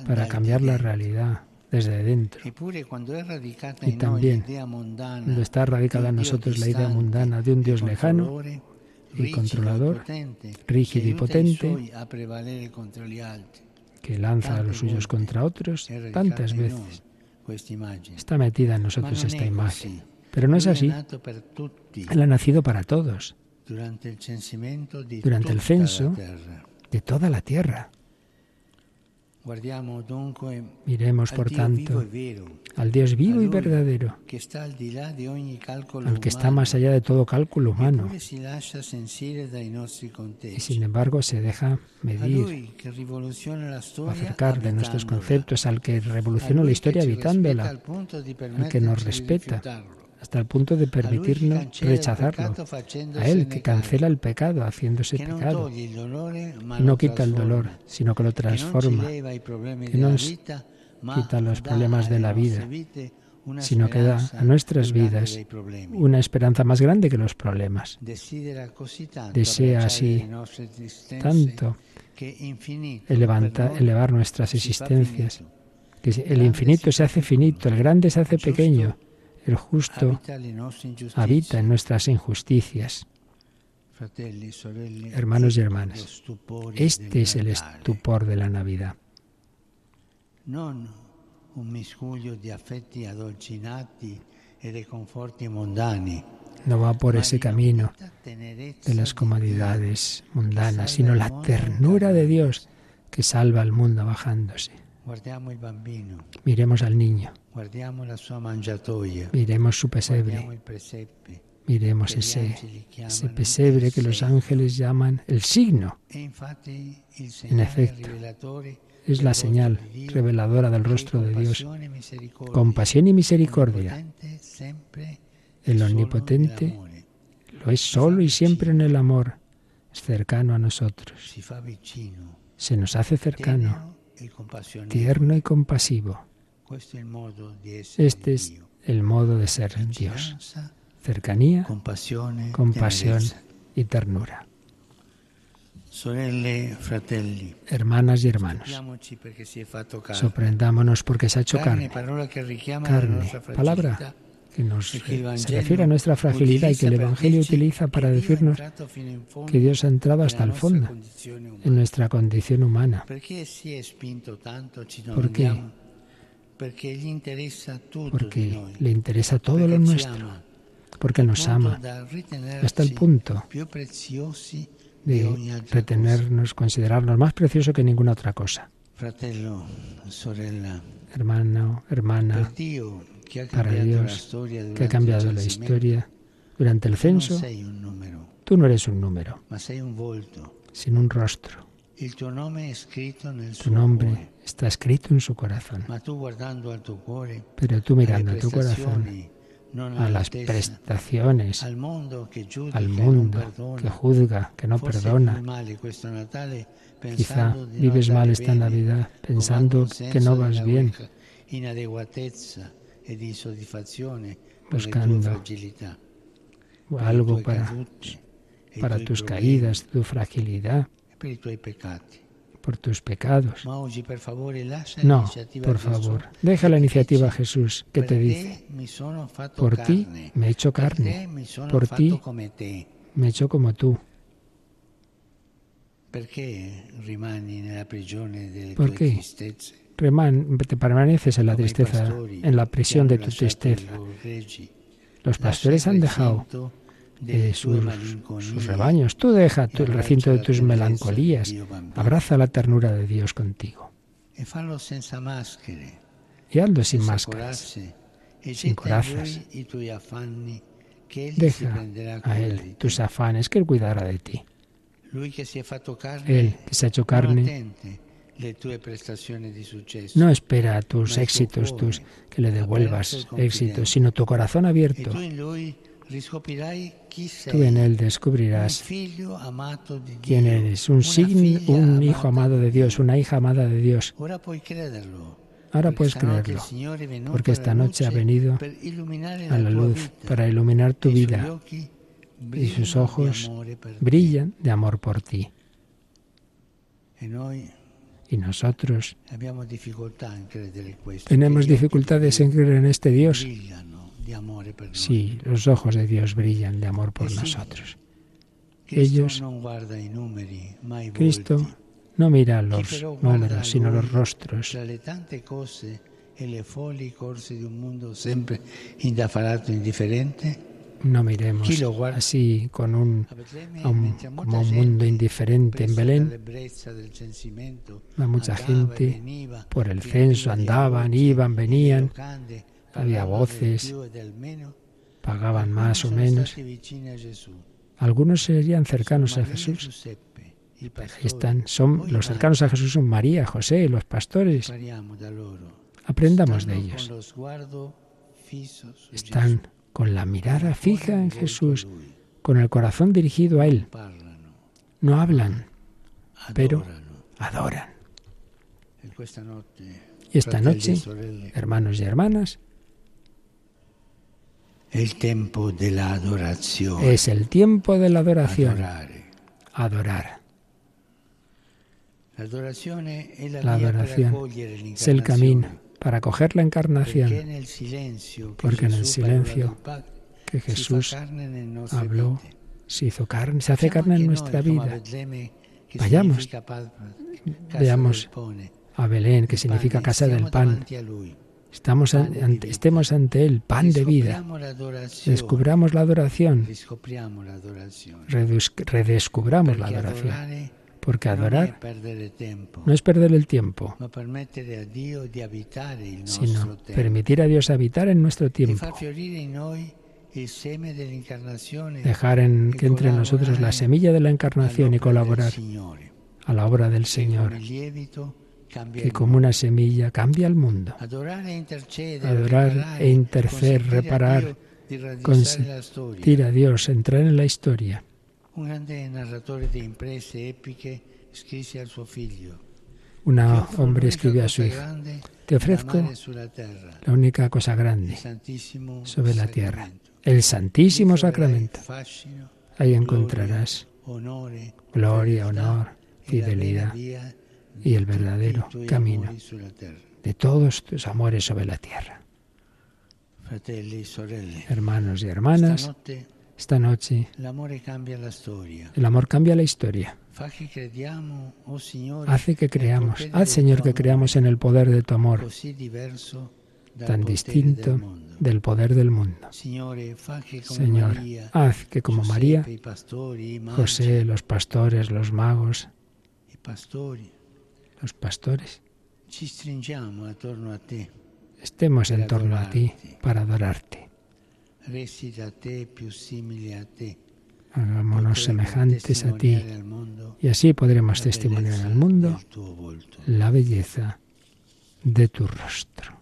para cambiar la realidad desde dentro. Y también, Cuando está radicada en nosotros la idea mundana de un Dios lejano y controlador, rígido y potente, que lanza a los suyos contra otros tantas veces. immagine. Está metida en nosotros esta imagen. Pero no es así. Él ha nacido para todos, durante la censo, de toda la tierra. Miremos, por tanto, e al Dios vivo y verdadero, al que está más allá de todo cálculo humano, y sin embargo se deja medir acercar de nuestros conceptos al que revoluciona lui la historia habitándola, al que nos respeta. Hasta el punto de permitirnos rechazarlo, a Él que cancela el pecado haciéndose pecado, y no quita el dolor, sino que lo transforma, que nos quita los problemas de la vida, sino que da a nuestras vidas una esperanza más grande que los problemas. Desea así Tanto elevanta- elevar nuestras existencias, que el infinito se hace finito, el grande se hace pequeño, el justo Habita en nuestras injusticias. Hermanos y hermanas, Este es el Natale. estupor de la Navidad. Addolcinati e No va por ese camino de las di comodidades mundanas, sino la ternura de. Dios que salva al mundo bajándose. Miremos al niño, miremos su pesebre, miremos ese, ese pesebre que los ángeles llaman el signo. E En efecto, es la señal reveladora del rostro de Dios. e misericordia, Compasión y misericordia. sempre El e solo omnipotente. Lo es solo y siempre en el amor. Es cercano a nosotros. Se nos hace cercano, e. tierno y compasivo. Este es el modo de ser Dios. Cercanía, compasión tenerezza. y ternura. Hermanas y hermanos, sorprendámonos porque se ha hecho Carne, carne. palabra. Que nos e il se refiere a nuestra fragilidad y que el Evangelio utiliza para decirnos que Dios ha entrado hasta el fondo en nuestra condición humana. ¿Por qué? Porque le interesa todo lo nuestro, porque nos ama, hasta el punto de retenernos, considerarnos más precioso que ninguna otra cosa. Hermano, hermana, Ha para Dios que ha cambiado la historia durante el censo, tú no eres un número, sino un rostro. Tu nombre está escrito en su corazón. Pero tú mirando a tu corazón, a las prestaciones, al mundo que que juzga, que no perdona. Quizá vives mal esta Navidad pensando que no vas bien, e di Buscando per i algo para, para tus caídas, tu fragilidad, per i tuoi peccati. por tus pecados. No, por favor, deja la iniciativa a Jesús que te dice, por ti me he hecho carne, por ti me he hecho como tú. ¿Por qué? Te permaneces en la tristeza, en la prisión de tu tristeza. Los pastores han dejado eh, sus, rebaños. Tú deja tu- el recinto de tus melancolías. Abraza la ternura de Dios contigo. e Y hazlo sin máscaras. e sin corazas. Deja a Él tus afanes, que Él cuidará de ti. Él que se ha hecho carne no espera tus éxitos, tus que le devuelvas éxitos, sino tu corazón abierto. Tú en Él descubrirás quién eres, un, una sign- figlia un hijo amado de Dios, una hija amada de Dios. Ahora puedes creerlo, porque esta noche ha venido a la luz para iluminar tu vida y sus ojos brillan de amor por ti. Y nosotros tenemos dificultades di en creer en este Dio Dios. noi. Sí, los ojos de Dios brillan de amor por Eh nosotros. Ellos- Cristo no mira los números, sino los rostros. E le folli corse di un mondo sempre indaffarato e indifferente, No miremos así con un, a como un mundo indiferente en Belén. A mucha gente por el censo andaban, iban, venían, había voces, pagaban más o menos. Algunos serían cercanos a Jesús. Están, son los cercanos a Jesús son María, José, los pastores. Aprendamos de ellos. Están. Con la mirada fija en Jesús, con el corazón dirigido a Él. No hablan, pero adoran. Y esta e noche, hermanos y hermanas, è il tempo dell'adorazione. es el tiempo de la adoración. Adorar. La, La adoración es el camino para coger la encarnación Porque en el silencio que Jesús habló, se hizo carne, se hace carne en nuestra vida. Vayamos, veamos A Belén, que significa casa del pan. Estamos ante- estemos ante Él, pan de vida. Descubramos la adoración, redescubramos la adoración. Porque adorar no es perder el tiempo, sino permitir a Dios habitar en nuestro e tiempo. Dejar en, e que entre nosotros la semilla de la encarnación y colaborar a la obra del Señor, que como una semilla cambia el mundo. E Adorar e interceder, a reparar, Dio di raddrizzare la storia. Sentir a Dios, entrar en la historia. Un grande narratore di imprese epiche scrisse al suo figlio. Un "Ti offro hombre escribió a su hijo, te ofrezco la única cosa grande sobre la tierra, el Santísimo Sacramento. Ahí encontrarás onore, gloria, honor, fidelidad y el verdadero camino de todos tus amores sobre la tierra. Hermanos y hermanas, esta noche. Cambia la el amor cambia la historia. Oh Hace que creamos, haz Señor que creamos en el poder de tu amor, tan distinto del poder del mundo. Señor, haz que como María, José, los pastores, los magos, los pastores, estemos en torno a ti para adorarte. Hagámonos semejantes a ti y así podremos testimoniar al mundo la belleza de tu rostro.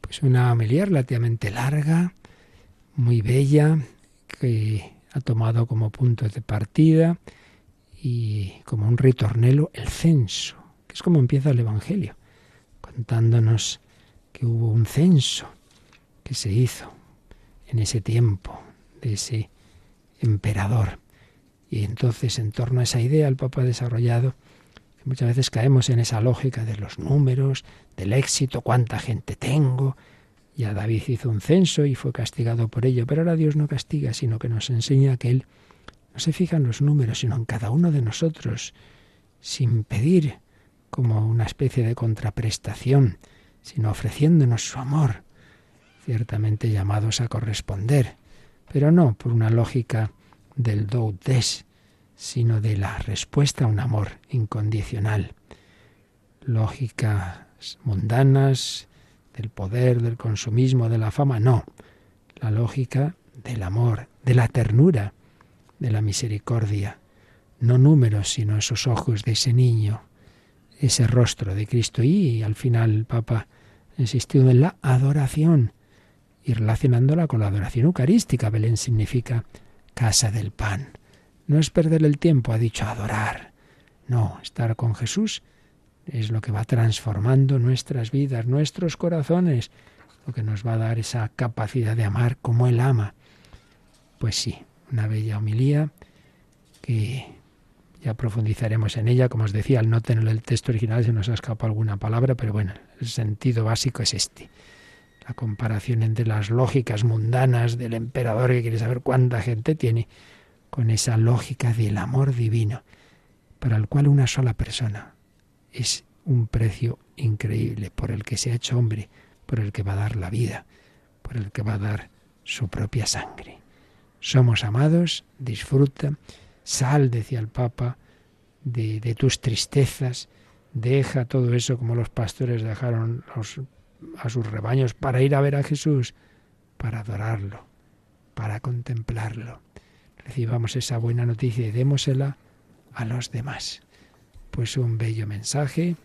Pues una homilía relativamente larga muy bella que ha tomado como punto de partida y como un ritornelo el censo, que es como empieza el Evangelio, contándonos que hubo un censo que se hizo en ese tiempo de ese emperador. Y entonces, en torno a esa idea, el Papa ha desarrollado que muchas veces caemos en esa lógica de los números, del éxito, cuánta gente tengo. Ya David hizo un censo y fue castigado por ello, pero ahora Dios no castiga, sino que nos enseña que Él no se fija en los números, sino en cada uno de nosotros, sin pedir como una especie de contraprestación, sino ofreciéndonos su amor, ciertamente llamados a corresponder, pero no por una lógica del do des, sino de la respuesta a un amor incondicional. Lógicas mundanas del poder, del consumismo, de la fama, no. La lógica del amor, de la ternura, de la misericordia. No números, sino esos ojos de ese niño, ese rostro de Cristo. Y al final Papa ha insistido en la adoración y relacionándola con la adoración eucarística. Belén significa casa del pan. No es perder el tiempo, ha dicho adorar. No, estar con Jesús es lo que va transformando nuestras vidas, nuestros corazones, lo que nos va a dar esa capacidad de amar como Él ama. Pues sí, una bella homilía que ya profundizaremos en ella. Como os decía, al no tener el texto original se nos ha escapado alguna palabra, pero bueno, el sentido básico es este. Comparación entre las lógicas mundanas del emperador que quiere saber cuánta gente tiene con esa lógica del amor divino, para el cual una sola persona es un precio increíble, por el que se ha hecho hombre, por el que va a dar la vida, por el que va a dar su propia sangre. Somos amados, disfruta, sal, decía el Papa, de, tus tristezas, deja todo eso como los pastores dejaron a sus rebaños para ir a ver a Jesús, para adorarlo, para contemplarlo. Recibamos esa buena noticia y démosela a los demás. Pues un bello mensaje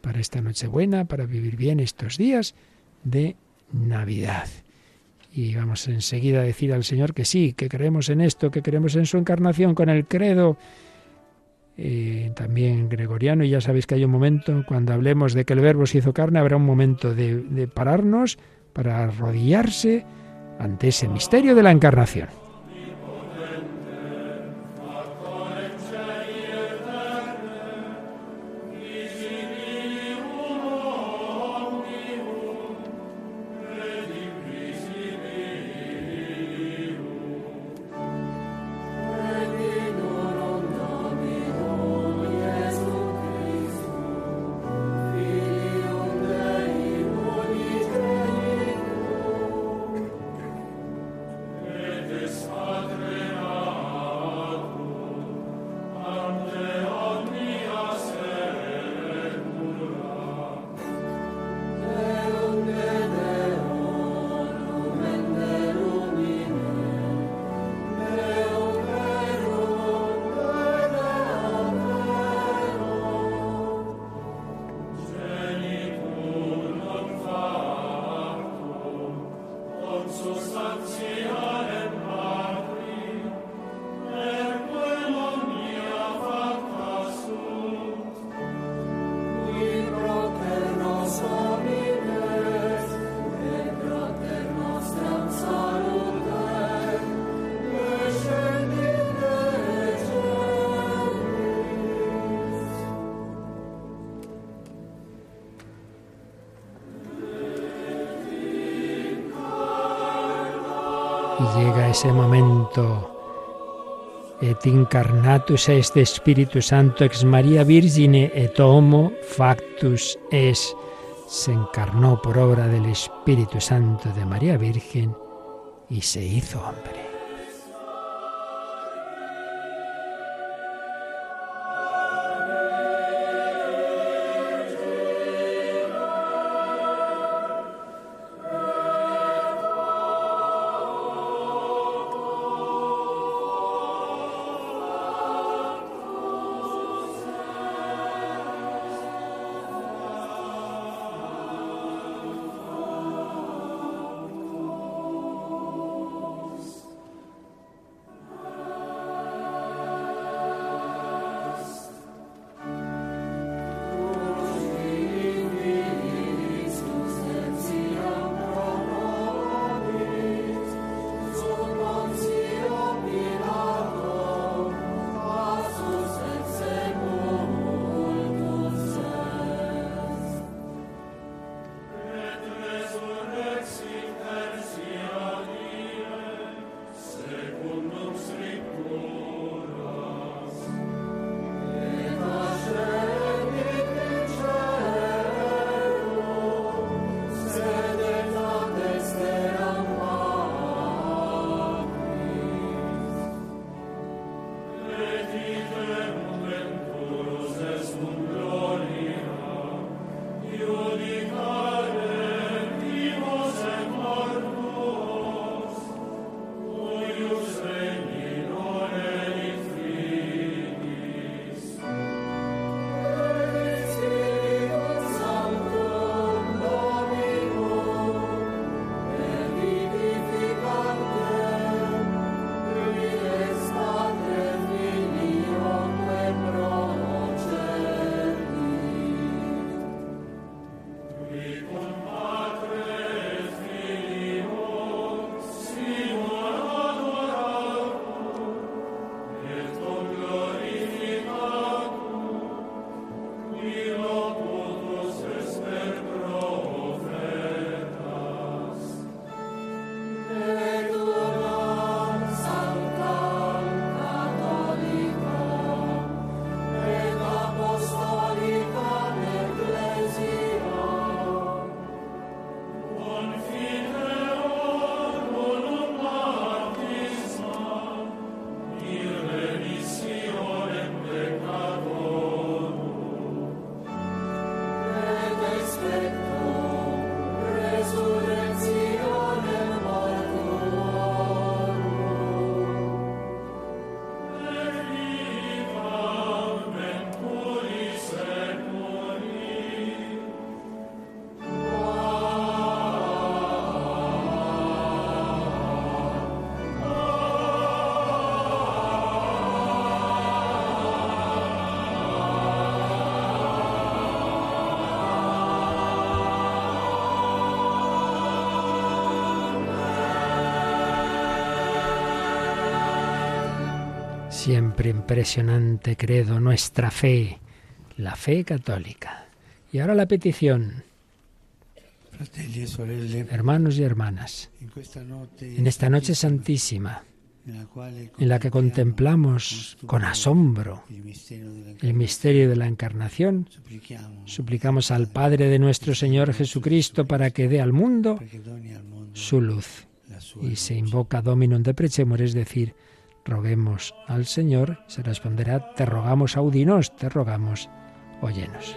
para esta Nochebuena, para vivir bien estos días de Navidad. Y vamos enseguida a decir al Señor que sí, que creemos en esto, que creemos en su encarnación con el credo. Eh, también gregoriano, y ya sabéis que hay un momento, cuando hablemos de que el verbo se hizo carne, habrá un momento de, de pararnos para arrodillarse ante ese misterio de la encarnación. Ese momento et incarnatus est Espíritu Santo ex María Virgine et homo factus es se encarnó por obra del Espíritu Santo de María Virgen y se hizo hombre. Siempre impresionante credo, nuestra fe, la fe católica. Y ahora la petición. Hermanos y hermanas, en esta noche santísima, en la que contemplamos con asombro el misterio de la encarnación, suplicamos al Padre de nuestro Señor Jesucristo para que dé al mundo su luz. Y se invoca Dominum de Precemur, es decir, roguemos al Señor, se responderá, te rogamos audinos, te rogamos, óyenos.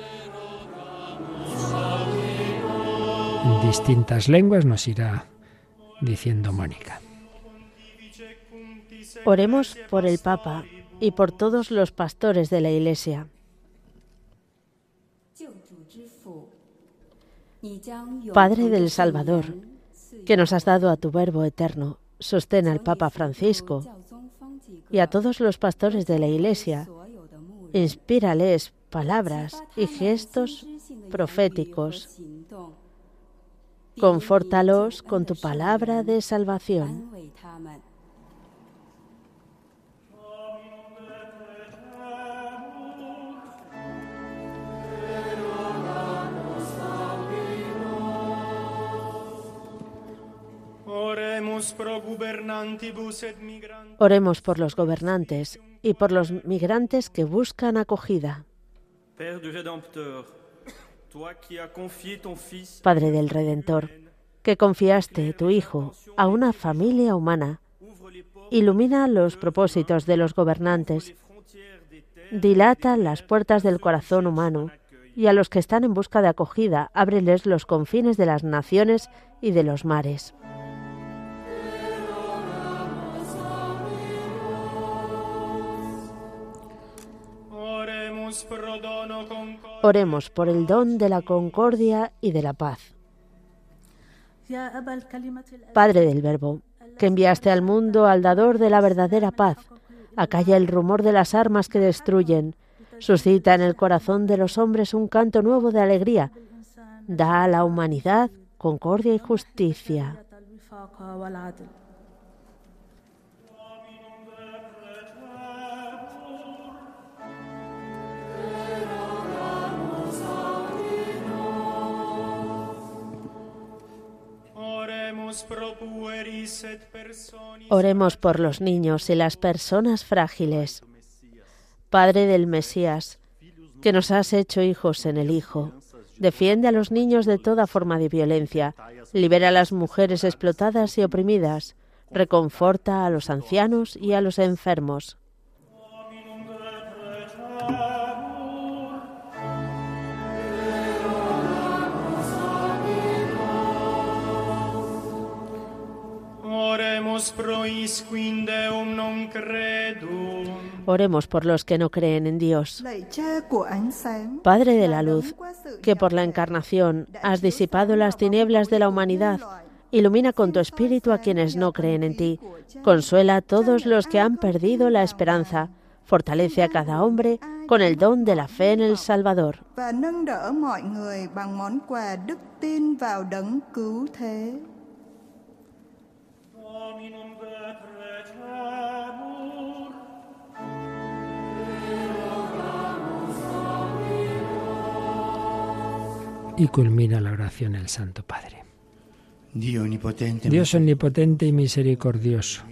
En distintas lenguas nos irá diciendo Mónica. Oremos por el Papa y por todos los pastores de la Iglesia. Padre del Salvador, que nos has dado a tu Verbo eterno, sostén al Papa Francisco y a todos los pastores de la Iglesia. Inspírales palabras y gestos proféticos. Confórtalos con tu palabra de salvación. Oremos por los gobernantes y por los migrantes que buscan acogida. Padre del Redentor, que confiaste tu Hijo a una familia humana, ilumina los propósitos de los gobernantes, dilata las puertas del corazón humano y a los que están en busca de acogida, ábreles los confines de las naciones y de los mares. Oremos por el don de la concordia y de la paz. Padre del Verbo, que enviaste al mundo al dador de la verdadera paz, acalla el rumor de las armas que destruyen, suscita en el corazón de los hombres un canto nuevo de alegría, da a la humanidad concordia y justicia. Oremos por los niños y las personas frágiles. Padre del Mesías, que nos has hecho hijos en el Hijo, defiende a los niños de toda forma de violencia, libera a las mujeres explotadas y oprimidas, reconforta a los ancianos y a los enfermos. Oremos por los que no creen en Dios. Padre de la luz, que por la encarnación has disipado las tinieblas de la humanidad, ilumina con tu espíritu a quienes no creen en ti. Consuela a todos los que han perdido la esperanza. Fortalece a cada hombre con el don de la fe en el Salvador. Y culmina la oración el Santo Padre. Dios omnipotente y misericordioso,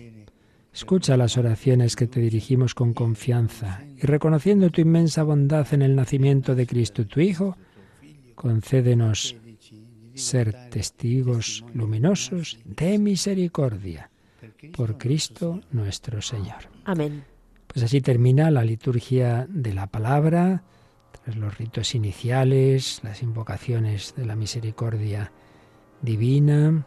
escucha las oraciones que te dirigimos con confianza y reconociendo tu inmensa bondad en el nacimiento de Cristo tu Hijo, concédenos ser testigos luminosos de misericordia por Cristo nuestro Señor. Amén. Pues así termina la liturgia de la palabra, tras los ritos iniciales, las invocaciones de la misericordia divina.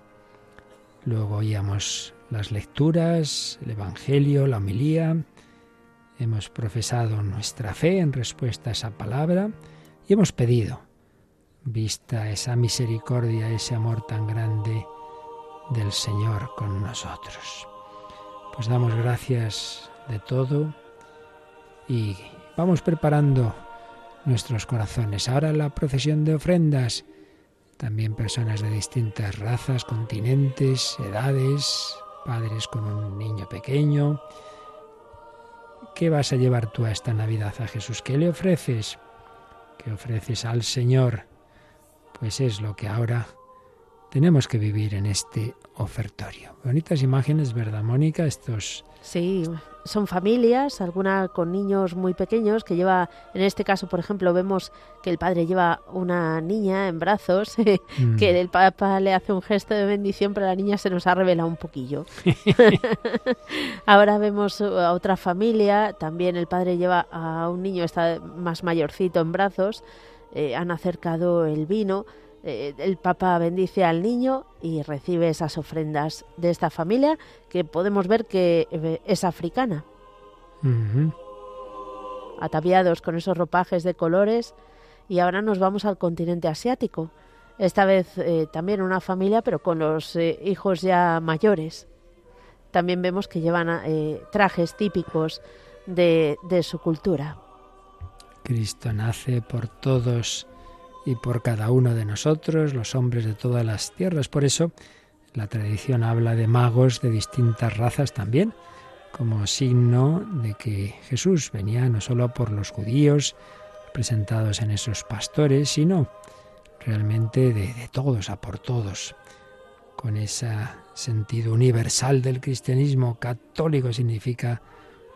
Luego oíamos las lecturas, el Evangelio, la homilía. Hemos profesado nuestra fe en respuesta a esa palabra y hemos pedido, vista esa misericordia, ese amor tan grande, del Señor con nosotros. Pues damos gracias de todo y vamos preparando nuestros corazones. Ahora la procesión de ofrendas, también personas de distintas razas, continentes, edades, padres con un niño pequeño, ¿Qué vas a llevar tú a esta Navidad a Jesús? ¿Qué le ofreces? ¿Qué ofreces al Señor? Pues es lo que ahora tenemos que vivir en este ofertorio. Bonitas imágenes, ¿verdad, Mónica? Estos Sí, son familias, alguna con niños muy pequeños, que lleva, en este caso, por ejemplo, vemos que el padre lleva una niña en brazos, [LAUGHS] Mm. que el papá le hace un gesto de bendición, pero la niña se nos ha revelado un poquillo. [LAUGHS] Ahora vemos a otra familia, también el padre lleva a un niño, está más mayorcito en brazos, eh, han acercado el vino, eh, el Papa bendice al niño y recibe esas ofrendas de esta familia que podemos ver que eh, es africana, ataviados con esos ropajes de colores y ahora nos vamos al continente asiático. Esta vez eh, también una familia pero con los eh, hijos ya mayores. También vemos que llevan trajes típicos de, de su cultura. Cristo nace por todos y por cada uno de nosotros, los hombres de todas las tierras. Por eso la tradición habla de magos de distintas razas también, como signo de que Jesús venía no solo por los judíos presentados en esos pastores, sino realmente de, de todos, a por todos, con ese sentido universal del cristianismo. Católico significa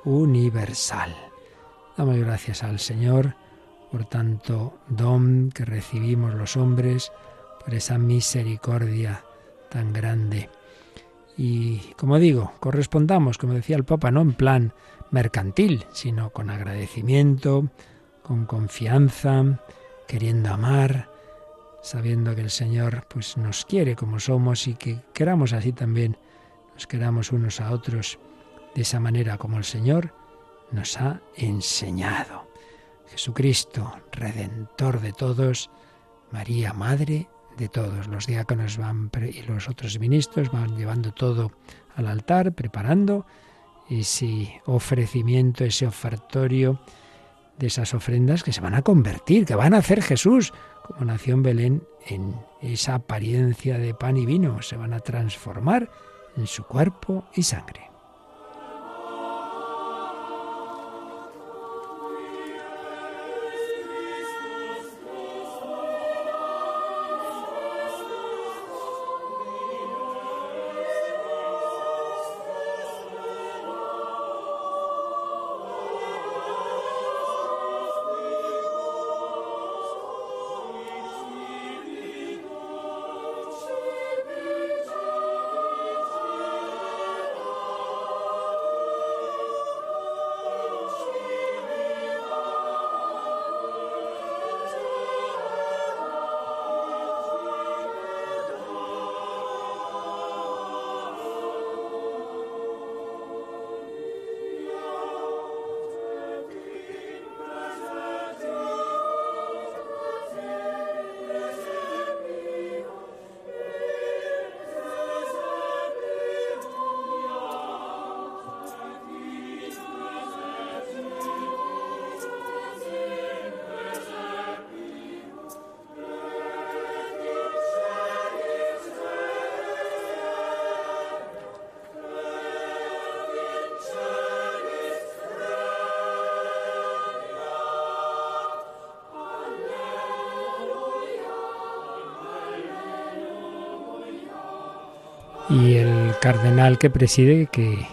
universal. Damos gracias al Señor por tanto don que recibimos los hombres, por esa misericordia tan grande. Y como digo, correspondamos, como decía el Papa, no en plan mercantil, sino con agradecimiento, con confianza, queriendo amar, sabiendo que el Señor pues nos quiere como somos y que queramos así también, nos queramos unos a otros de esa manera como el Señor nos ha enseñado. Jesucristo, Redentor de todos, María, Madre de todos. Los diáconos van y los otros ministros van llevando todo al altar, preparando ese ofrecimiento, ese ofertorio de esas ofrendas que se van a convertir, que van a hacer Jesús, como nació en Belén, en esa apariencia de pan y vino, se van a transformar en su cuerpo y sangre. Cardenal que preside, que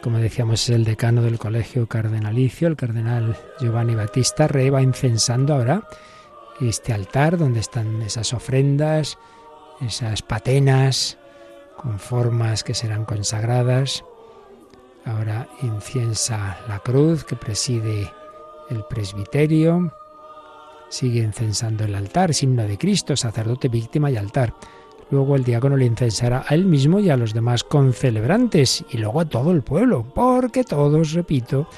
como decíamos es el decano del colegio cardenalicio, el cardenal Giovanni Battista Re, va incensando ahora este altar donde están esas ofrendas, esas patenas con formas que serán consagradas. Ahora inciensa la cruz que preside el presbiterio. Sigue incensando el altar, signo de Cristo, sacerdote, víctima y altar. Luego el diácono le incensará a él mismo y a los demás concelebrantes y luego a todo el pueblo, porque todos, repito,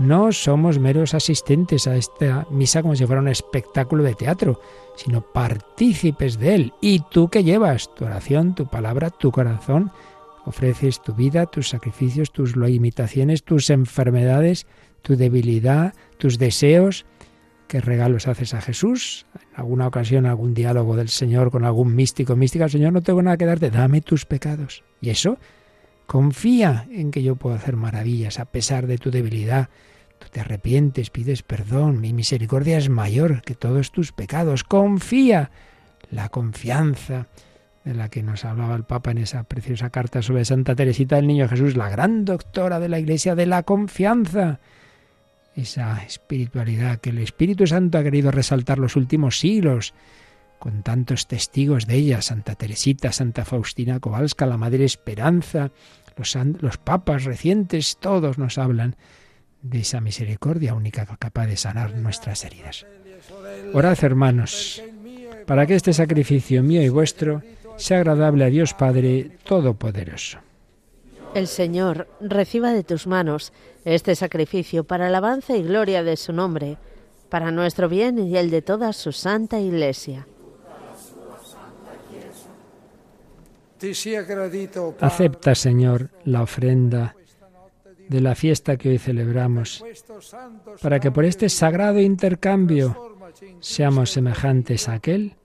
no somos meros asistentes a esta misa como si fuera un espectáculo de teatro, sino partícipes de él. ¿Y tú qué llevas? Tu oración, tu palabra, tu corazón. Ofreces tu vida, tus sacrificios, tus limitaciones, tus enfermedades, tu debilidad, tus deseos. ¿Qué regalos haces a Jesús? En alguna ocasión, algún diálogo del Señor con algún místico, mística, Señor, no tengo nada que darte, dame tus pecados. Y eso, Confía en que yo puedo hacer maravillas a pesar de tu debilidad. Tú te arrepientes, pides perdón. Mi misericordia es mayor que todos tus pecados. Confía. La confianza de la que nos hablaba el Papa en esa preciosa carta sobre Santa Teresita del Niño Jesús, la gran doctora de la Iglesia de la confianza. Esa espiritualidad que el Espíritu Santo ha querido resaltar los últimos siglos con tantos testigos de ella, Santa Teresita, Santa Faustina Kowalska, la Madre Esperanza, los, papas recientes, todos nos hablan de esa misericordia única capaz de sanar nuestras heridas. Orad, hermanos, para que este sacrificio mío y vuestro sea agradable a Dios Padre Todopoderoso. El Señor reciba de tus manos este sacrificio para alabanza y gloria de su nombre, para nuestro bien y el de toda su santa Iglesia. Acepta, Señor, la ofrenda de la fiesta que hoy celebramos, para que por este sagrado intercambio seamos semejantes a aquel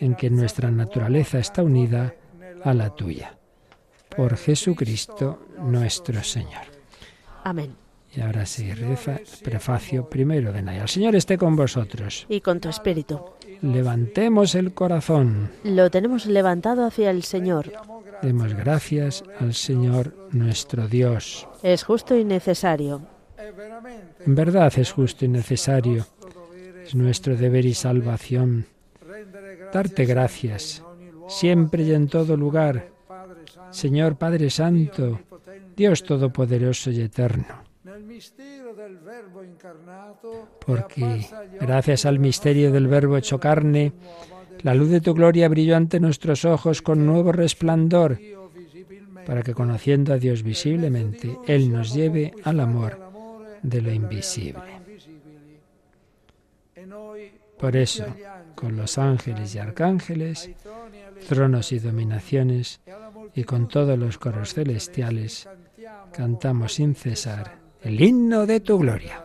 en que nuestra naturaleza está unida a la tuya. Por Jesucristo nuestro Señor. Amén. Y ahora sí, reza el prefacio primero de Naya. El Señor esté con vosotros. Y con tu espíritu. Levantemos el corazón. Lo tenemos levantado hacia el Señor. Demos gracias al Señor nuestro Dios. Es justo y necesario. En verdad es justo y necesario. Es nuestro deber y salvación. Darte gracias, siempre y en todo lugar. Señor Padre Santo, Dios Todopoderoso y Eterno porque gracias al misterio del Verbo hecho carne, la luz de tu gloria brilló ante nuestros ojos con nuevo resplandor, para que conociendo a Dios visiblemente, Él nos lleve al amor de lo invisible. Por eso, con los ángeles y arcángeles, tronos y dominaciones, y con todos los coros celestiales, cantamos sin cesar el himno de tu gloria.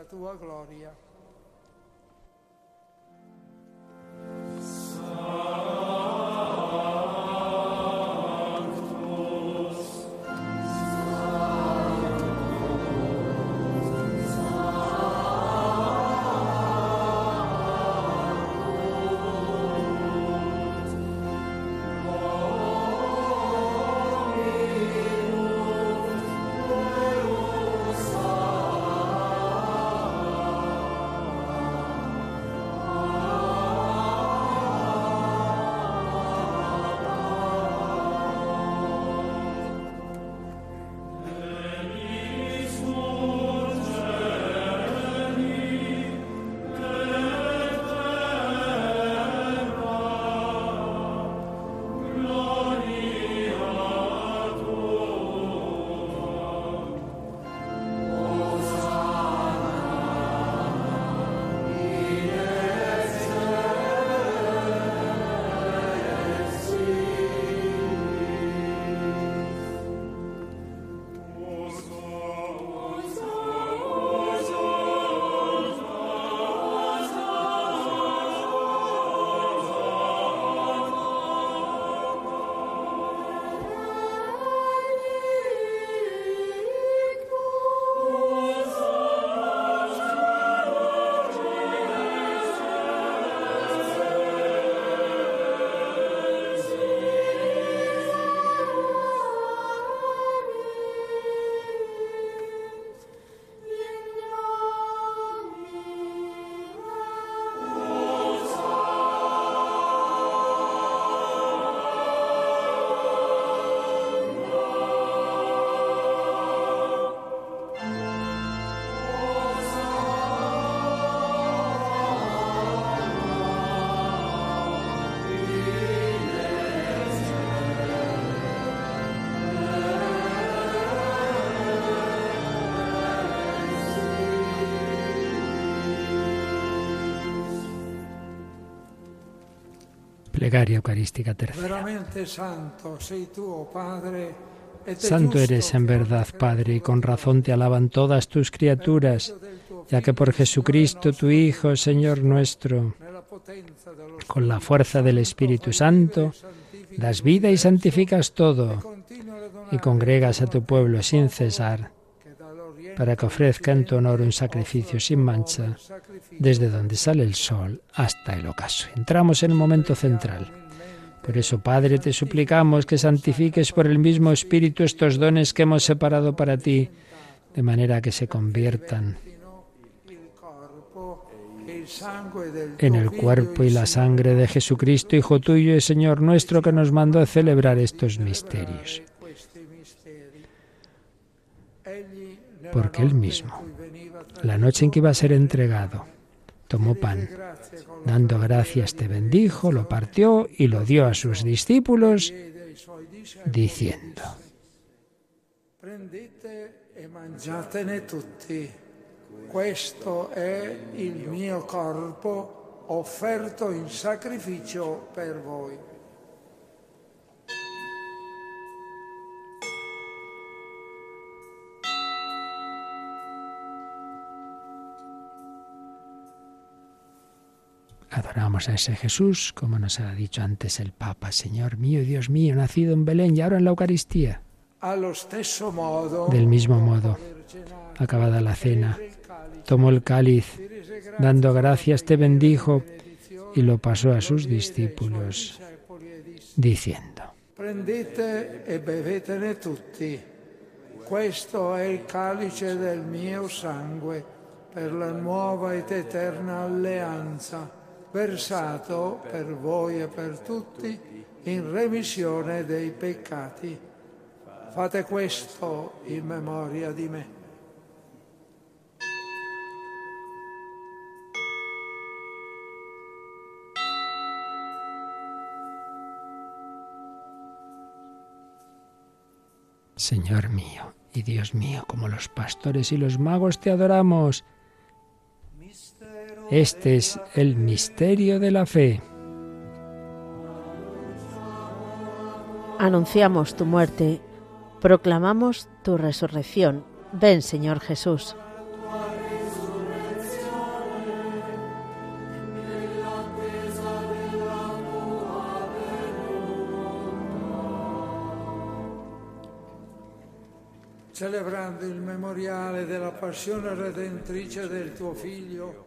Plegaria Eucarística tercera. Santo eres en verdad, Padre, y con razón te alaban todas tus criaturas, ya que por Jesucristo, tu Hijo, Señor nuestro, con la fuerza del Espíritu Santo, das vida y santificas todo, y congregas a tu pueblo sin cesar, para que ofrezca en tu honor un sacrificio sin mancha, desde donde sale el sol hasta el ocaso. Entramos en un momento central. Por eso, Padre, te suplicamos que santifiques por el mismo Espíritu estos dones que hemos separado para ti, de manera que se conviertan en el cuerpo y la sangre de Jesucristo, Hijo tuyo y Señor nuestro, que nos mandó a celebrar estos misterios. Porque Él mismo, la noche en que iba a ser entregado, tomó pan, dando gracias te bendijo, lo partió y lo dio a sus discípulos, diciendo, Prendete e mangiatene tutti. Questo è il mio corpo offerto in sacrificio per voi. Adoramos a ese Jesús, como nos ha dicho antes el Papa, Señor mío Dios mío, nacido en Belén y ahora en la Eucaristía. Del mismo modo, acabada la cena, tomó el cáliz, dando gracias te bendijo y lo pasó a sus discípulos, diciendo, prendete e bevetene tutti. Questo è il calice del mio sangue per la nuova ed eterna alleanza, versato per voi e per tutti in remissione dei peccati. Fate questo in memoria di me. Señor mío y Dios mío, como los pastores y los magos te adoramos. Este es el misterio de la fe. Anunciamos tu muerte, proclamamos tu resurrección. Ven, Señor Jesús. Celebrando il memoriale della passione redentrice del tuo Figlio,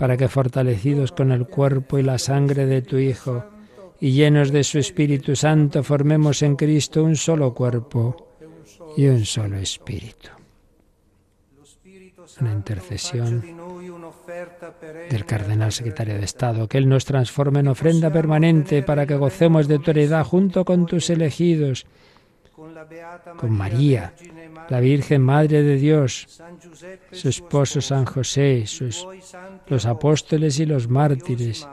para que fortalecidos con el cuerpo y la sangre de tu Hijo y llenos de su Espíritu Santo formemos en Cristo un solo cuerpo y un solo espíritu. Una intercesión del cardenal secretario de Estado, que Él nos transforme en ofrenda permanente para que gocemos de tu heredad junto con tus elegidos, con María, la Virgen Madre de Dios, su esposo San José, los apóstoles y los mártires,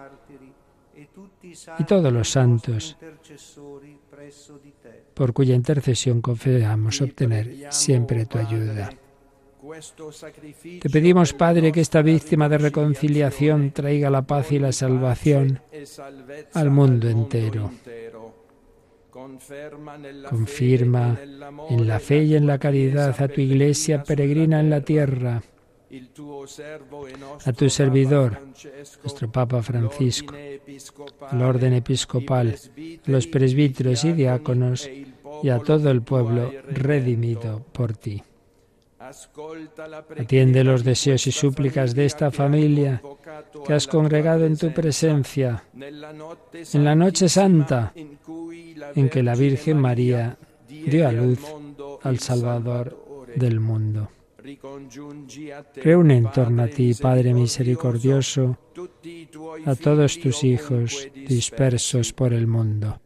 y todos los santos, por cuya intercesión confiamos obtener siempre tu ayuda. Te pedimos, Padre, que esta víctima de reconciliación traiga la paz y la salvación al mundo entero. Confirma en la fe y en la caridad a tu iglesia peregrina en la tierra, a tu servidor, nuestro Papa Francisco, al orden episcopal, a los presbíteros y diáconos y a todo el pueblo redimido por ti. Atiende los deseos y súplicas de esta familia que has congregado en tu presencia en la noche santa en que la Virgen María dio a luz al Salvador del mundo. Reúne en torno a ti, Padre misericordioso, a todos tus hijos dispersos por el mundo,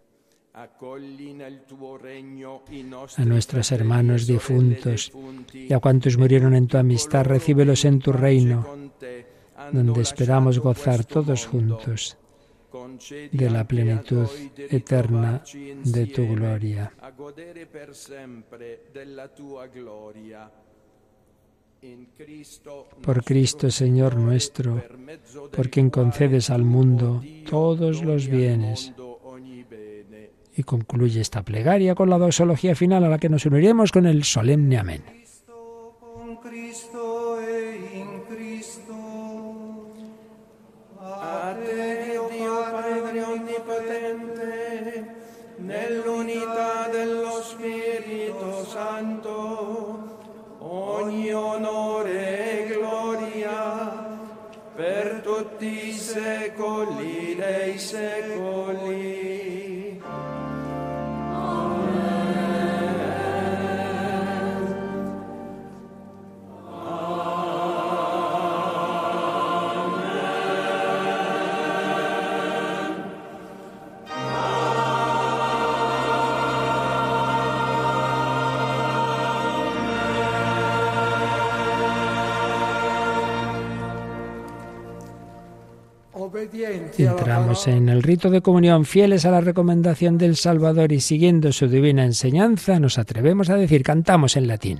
a nuestros hermanos difuntos y a cuantos murieron en tu amistad, recíbelos en tu reino, donde esperamos gozar todos juntos de la plenitud eterna de tu gloria. Por Cristo, Señor nuestro, por quien concedes al mundo todos los bienes. Y concluye esta plegaria con la dosología final a la que nos uniremos con el solemne amén. sing Entramos en el rito de comunión, fieles a la recomendación del Salvador y siguiendo su divina enseñanza, nos atrevemos a decir, cantamos en latín.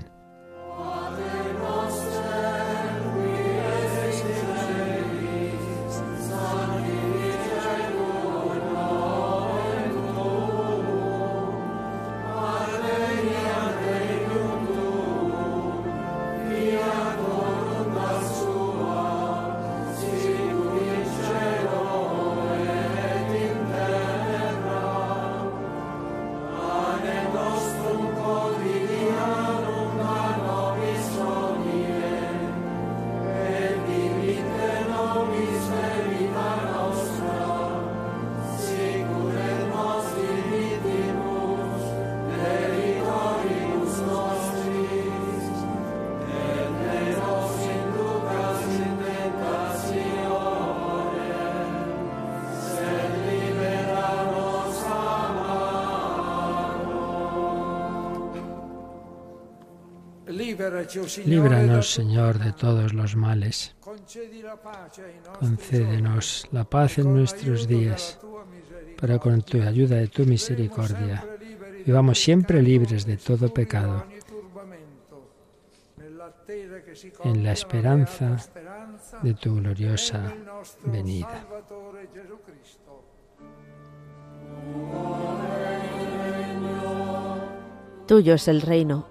Líbranos, Señor, de todos los males. Concédenos la paz en nuestros días, para con tu ayuda de tu misericordia vivamos siempre libres de todo pecado, en la esperanza de tu gloriosa venida. Tuyo es el reino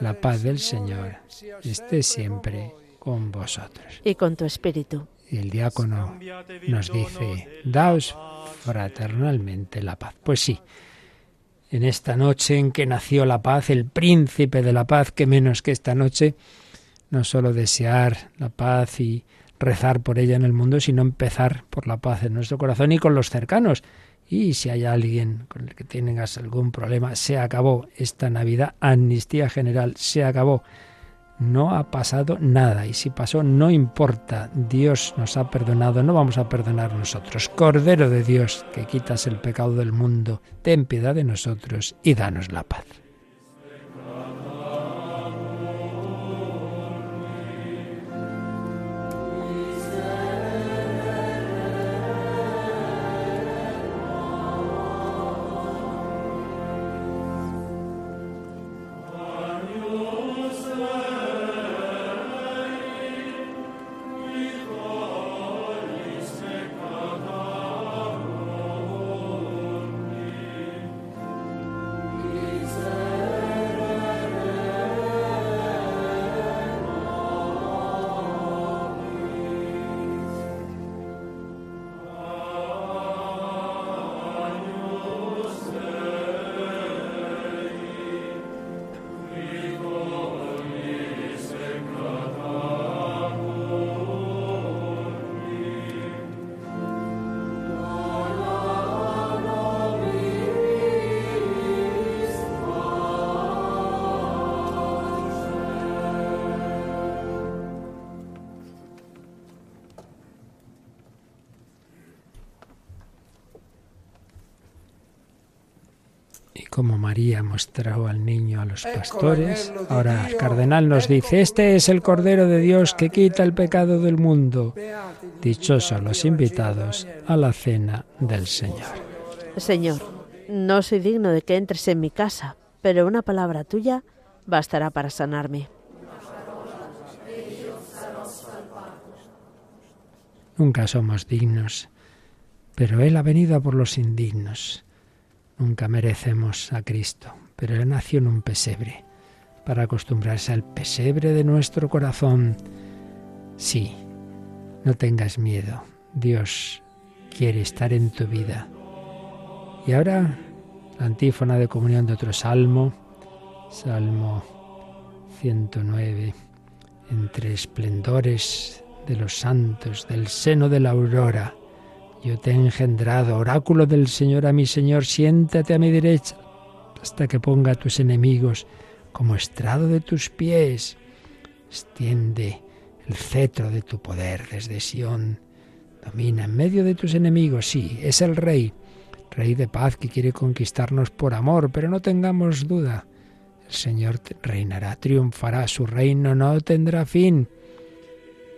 La paz del Señor esté siempre con vosotros. Y con tu espíritu. Y el diácono nos dice, daos fraternalmente la paz. Pues sí, en esta noche en que nació la paz, el príncipe de la paz, que menos que esta noche, no solo desear la paz y rezar por ella en el mundo, sino empezar por la paz en nuestro corazón y con los cercanos y si hay alguien con el que tengas algún problema, se acabó esta Navidad, amnistía general, se acabó. No ha pasado nada y si pasó no importa, Dios nos ha perdonado, no vamos a perdonar nosotros. Cordero de Dios, que quitas el pecado del mundo, ten piedad de nosotros y danos la paz. Como María mostró al niño a los pastores, ahora el cardenal nos dice, este es el Cordero de Dios que quita el pecado del mundo. Dichosos los invitados a la cena del Señor. Señor, no soy digno de que entres en mi casa, pero una palabra tuya bastará para sanarme. Nunca somos dignos, pero Él ha venido a por los indignos. Nunca merecemos a Cristo, pero Él nació en un pesebre, para acostumbrarse al pesebre de nuestro corazón. Sí, no tengas miedo, Dios quiere estar en tu vida. Y ahora la antífona de comunión de otro salmo, Salmo 109, entre esplendores de los santos, del seno de la aurora yo te he engendrado, oráculo del Señor a mi Señor, siéntate a mi derecha hasta que ponga a tus enemigos como estrado de tus pies. Extiende el cetro de tu poder desde Sión. Domina en medio de tus enemigos, sí, es el Rey, Rey de paz que quiere conquistarnos por amor, pero no tengamos duda. El Señor reinará, triunfará, su reino no tendrá fin.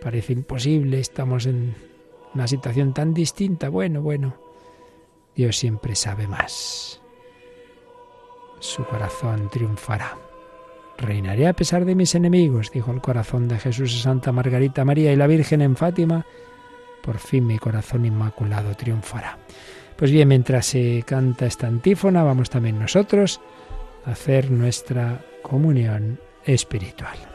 Parece imposible, estamos en una situación tan distinta. Bueno, bueno, Dios siempre sabe más. Su corazón triunfará. Reinaré a pesar de mis enemigos, dijo el corazón de Jesús y Santa Margarita María y la Virgen en Fátima. Por fin mi corazón inmaculado triunfará. Pues bien, mientras se canta esta antífona, vamos también nosotros a hacer nuestra comunión espiritual.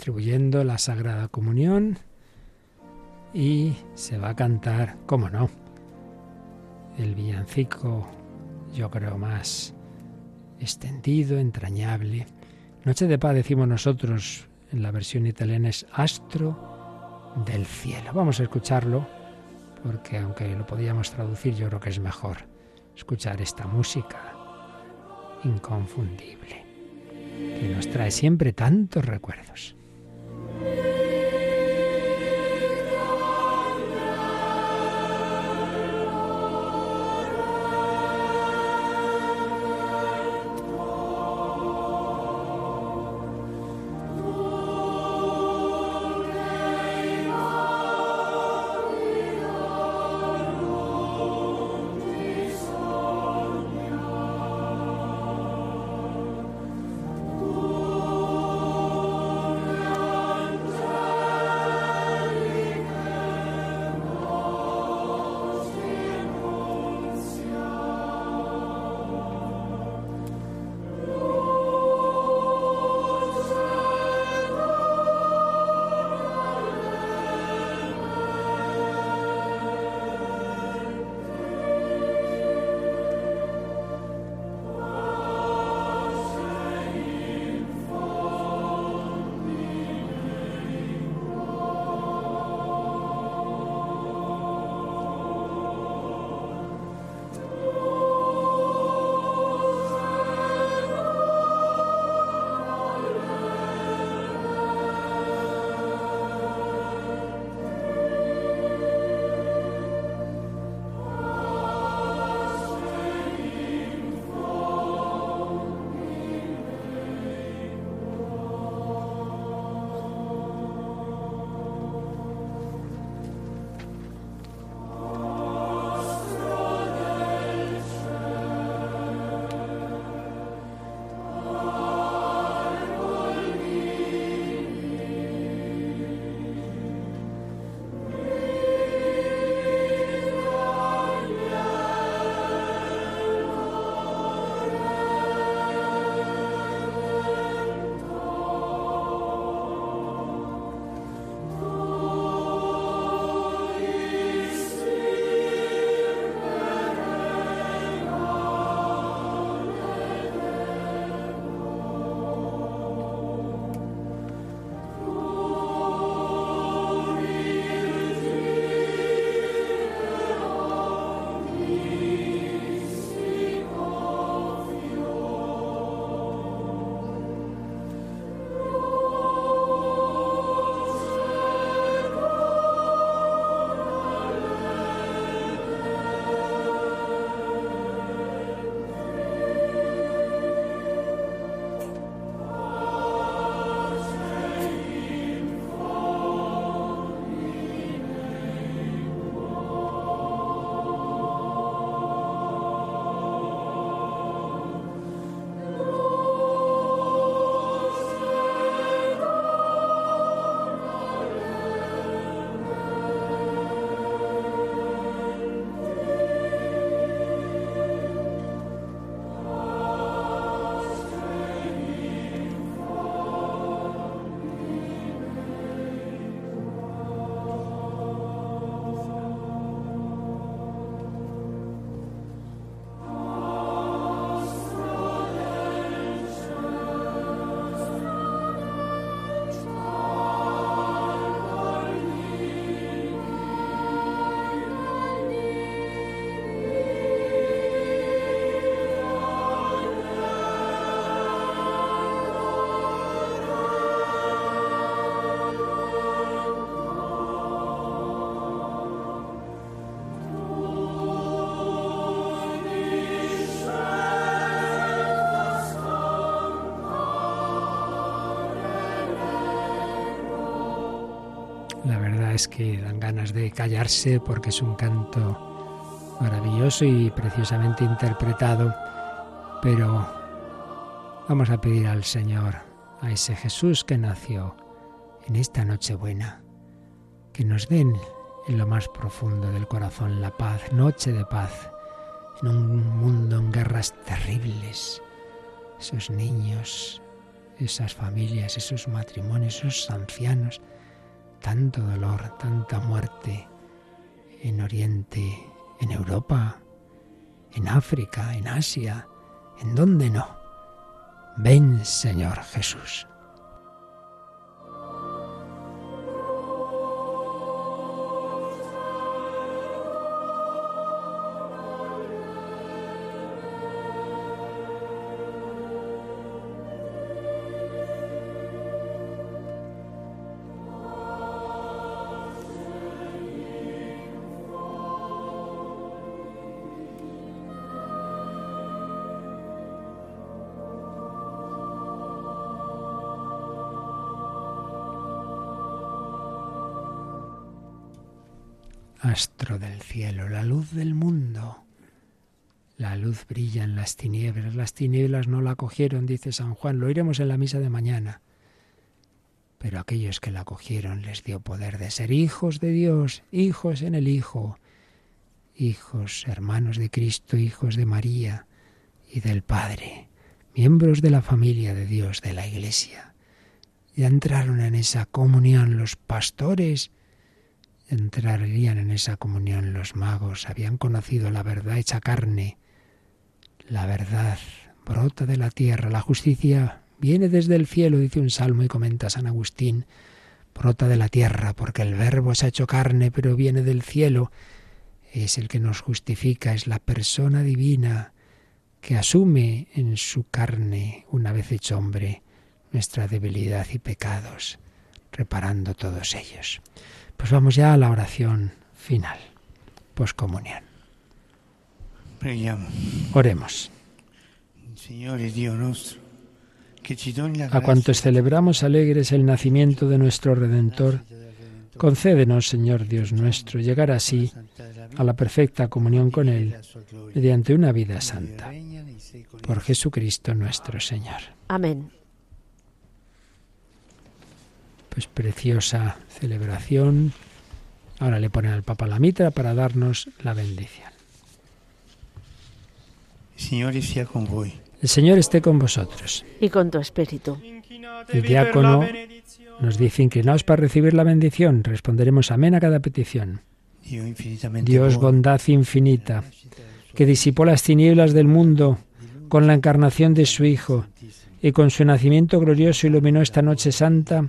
Distribuyendo la Sagrada Comunión y se va a cantar, cómo no, el villancico, yo creo más extendido, entrañable. Noche de paz decimos nosotros, en la versión italiana es Astro del cielo. Vamos a escucharlo porque aunque lo podíamos traducir, yo creo que es mejor escuchar esta música inconfundible que nos trae siempre tantos recuerdos. Que dan ganas de callarse porque es un canto maravilloso y preciosamente interpretado. Pero vamos a pedir al Señor, a ese Jesús que nació en esta Nochebuena, que nos den en lo más profundo del corazón la paz, noche de paz, en un mundo en guerras terribles. Esos niños, esas familias, esos matrimonios, esos ancianos, tanto dolor, tanta muerte en Oriente, en Europa, en África, en Asia, en dónde no. Ven, Señor Jesús. Cielo, la luz del mundo. La luz brilla en las tinieblas, las tinieblas no la cogieron, dice San Juan, lo iremos en la misa de mañana. Pero aquellos que la cogieron les dio poder de ser hijos de Dios, hijos en el Hijo, hijos, hermanos de Cristo, hijos de María y del Padre, miembros de la familia de Dios, de la Iglesia. Ya entraron en esa comunión los pastores, entrarían en esa comunión los magos, habían conocido la verdad hecha carne. La verdad brota de la tierra, la justicia viene desde el cielo, dice un salmo y comenta San Agustín, brota de la tierra, porque el verbo se ha hecho carne, pero viene del cielo, es el que nos justifica, es la persona divina que asume en su carne, una vez hecho hombre, nuestra debilidad y pecados, reparando todos ellos. Pues vamos ya a la oración final, poscomunión. Oremos. A cuantos celebramos alegres el nacimiento de nuestro Redentor, concédenos, Señor Dios nuestro, llegar así a la perfecta comunión con Él mediante una vida santa. Por Jesucristo nuestro Señor. Amén. Pues preciosa celebración. Ahora le ponen al Papa la mitra para darnos la bendición. El Señor esté con vosotros. Y con tu espíritu. El diácono nos dice, inclinaos para recibir la bendición. Responderemos amén a cada petición. Dios, bondad infinita, que disipó las tinieblas del mundo con la encarnación de su Hijo y con su nacimiento glorioso iluminó esta noche santa,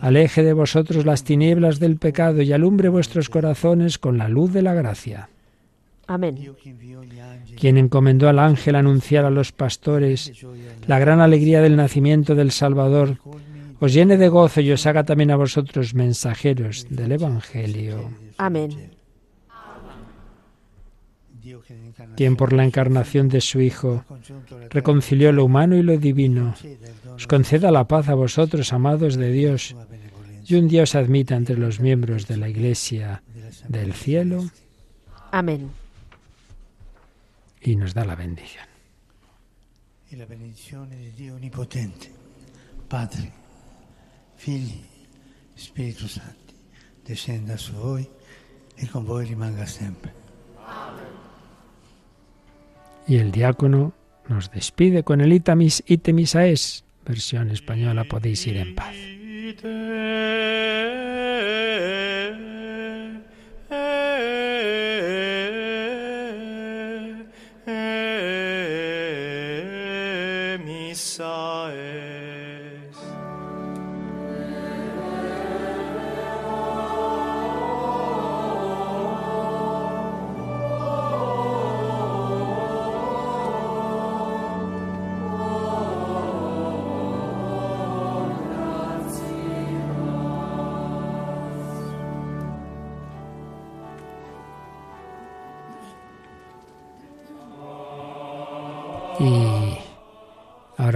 aleje de vosotros las tinieblas del pecado y alumbre vuestros corazones con la luz de la gracia. Amén. Quien encomendó al ángel anunciar a los pastores la gran alegría del nacimiento del Salvador, os llene de gozo y os haga también a vosotros mensajeros del Evangelio. Amén. Quien por la encarnación de su Hijo reconcilió lo humano y lo divino, os conceda la paz a vosotros, amados de Dios, y un Dios admita entre los miembros de la Iglesia del cielo. Amén. Y nos da la bendición. Y la bendición de Dios omnipotente, Padre, Fili, Espíritu Santo, descenda su hoy y con vos rimanga siempre. Y el diácono nos despide con el itamis itemisaes, versión española, podéis ir en paz.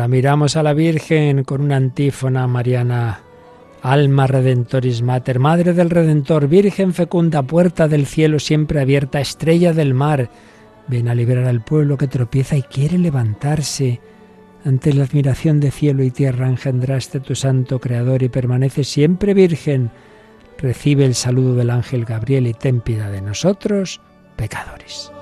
Miramos a la Virgen con una antífona mariana Alma Redentoris Mater, Madre del Redentor, Virgen fecunda, puerta del cielo siempre abierta, estrella del mar, ven a liberar al pueblo que tropieza y quiere levantarse. Ante la admiración de cielo y tierra engendraste tu santo Creador y permanece siempre virgen. Recibe el saludo del ángel Gabriel y ten piedad de nosotros, pecadores.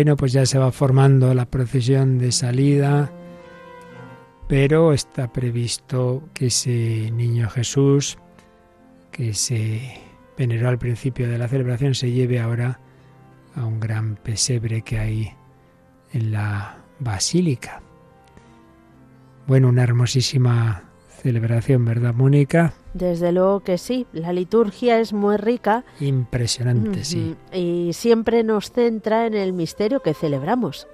Bueno, pues ya se va formando la procesión de salida, pero está previsto que ese niño Jesús, que se veneró al principio de la celebración, se lleve ahora a un gran pesebre que hay en la basílica. Bueno, una hermosísima celebración, ¿verdad, Mónica? Desde luego que sí, la liturgia es muy rica. Impresionante, sí. Y siempre nos centra en el misterio que celebramos.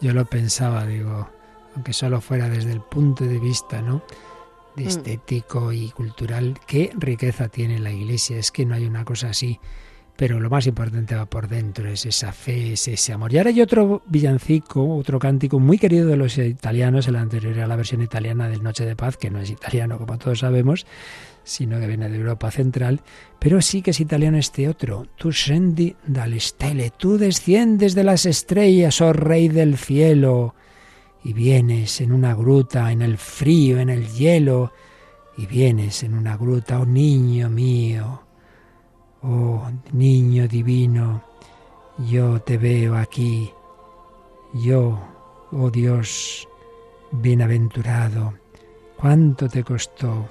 Yo lo pensaba, digo, aunque solo fuera desde el punto de vista, ¿no? De mm. estético y cultural, qué riqueza tiene la Iglesia. Es que no hay una cosa así pero lo más importante va por dentro, es esa fe, es ese amor. Y ahora hay otro villancico, otro cántico muy querido de los italianos, el anterior a la versión italiana del Noche de Paz, que no es italiano como todos sabemos, sino que viene de Europa Central, pero sí que es italiano este otro, tu scendi dalle stelle, tú desciendes de las estrellas, oh Rey del cielo, y vienes en una gruta, en el frío, en el hielo, y vienes en una gruta, oh niño mío, Oh niño divino, yo te veo aquí, yo, oh Dios, bienaventurado, cuánto te costó,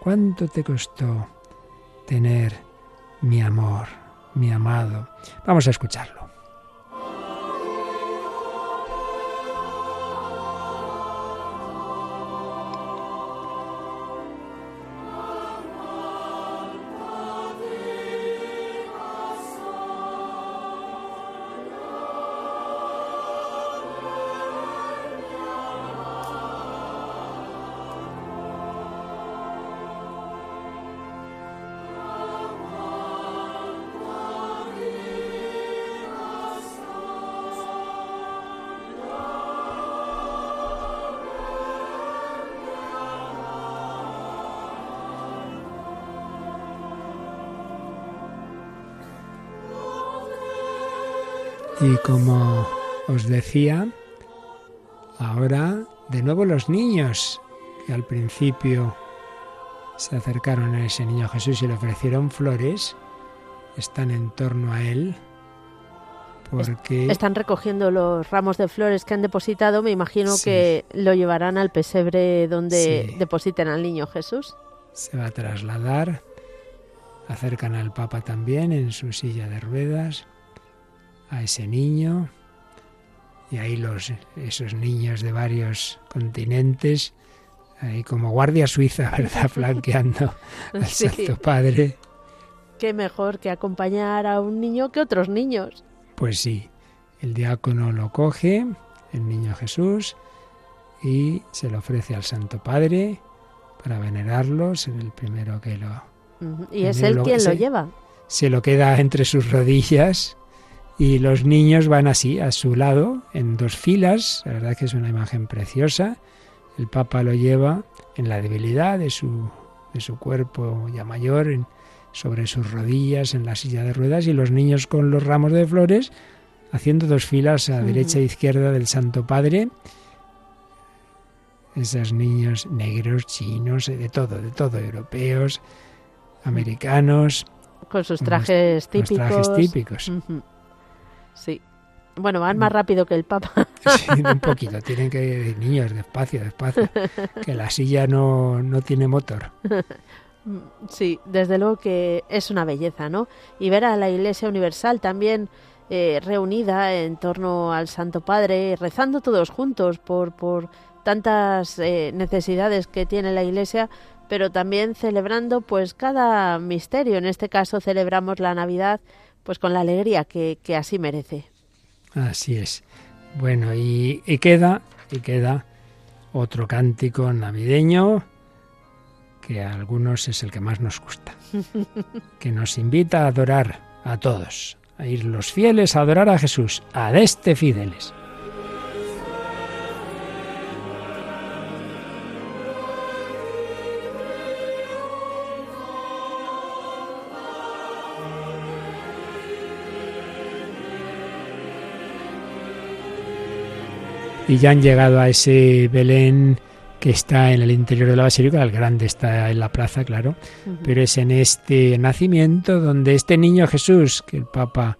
cuánto te costó tener mi amor, mi amado. Vamos a escucharlo. Y como os decía, ahora de nuevo los niños, que al principio se acercaron a ese niño Jesús y le ofrecieron flores, están en torno a él. Porque están recogiendo los ramos de flores que han depositado. Me imagino que lo llevarán al pesebre donde depositen al niño Jesús. Se va a trasladar. Acercan al Papa también en su silla de ruedas a ese niño y ahí los esos niños de varios continentes ahí como guardia suiza, [LAUGHS] ¿verdad? flanqueando [LAUGHS] al Santo Padre. Qué mejor que acompañar a un niño que otros niños. Pues sí, el diácono lo coge, el niño Jesús, y se lo ofrece al Santo Padre para venerarlo, ser el primero que lo... Y es él quien lo lleva. Se lo queda entre sus rodillas y los niños van así, a su lado, en dos filas. La verdad que es una imagen preciosa. El Papa lo lleva en la debilidad de su, de su cuerpo ya mayor, sobre sus rodillas, en la silla de ruedas, y los niños con los ramos de flores, haciendo dos filas a derecha e izquierda del Santo Padre. Esos niños negros, chinos, de todo, de todo, europeos, americanos. Con sus trajes típicos. trajes típicos. Sí. Bueno, van más rápido que el Papa. [LAUGHS] Sí, un poquito. Tienen que ir niños, despacio, despacio. [LAUGHS] Que la silla no, no tiene motor. Mm, sí, desde luego que es una belleza, ¿no? Y ver a la Iglesia Universal también eh, reunida en torno al Santo Padre, rezando todos juntos por, por tantas eh, necesidades que tiene la Iglesia, pero también celebrando pues cada misterio. En este caso celebramos la Navidad pues con la alegría que, que así merece. Así es. Bueno, y, y queda, y queda otro cántico navideño que a algunos es el que más nos gusta, [LAUGHS] que nos invita a adorar a todos, a ir los fieles a adorar a Jesús, a este fieles. Y ya han llegado a ese Belén que está en el interior de la basílica, el grande está en la plaza, claro, pero es en este nacimiento donde este niño Jesús, que el Papa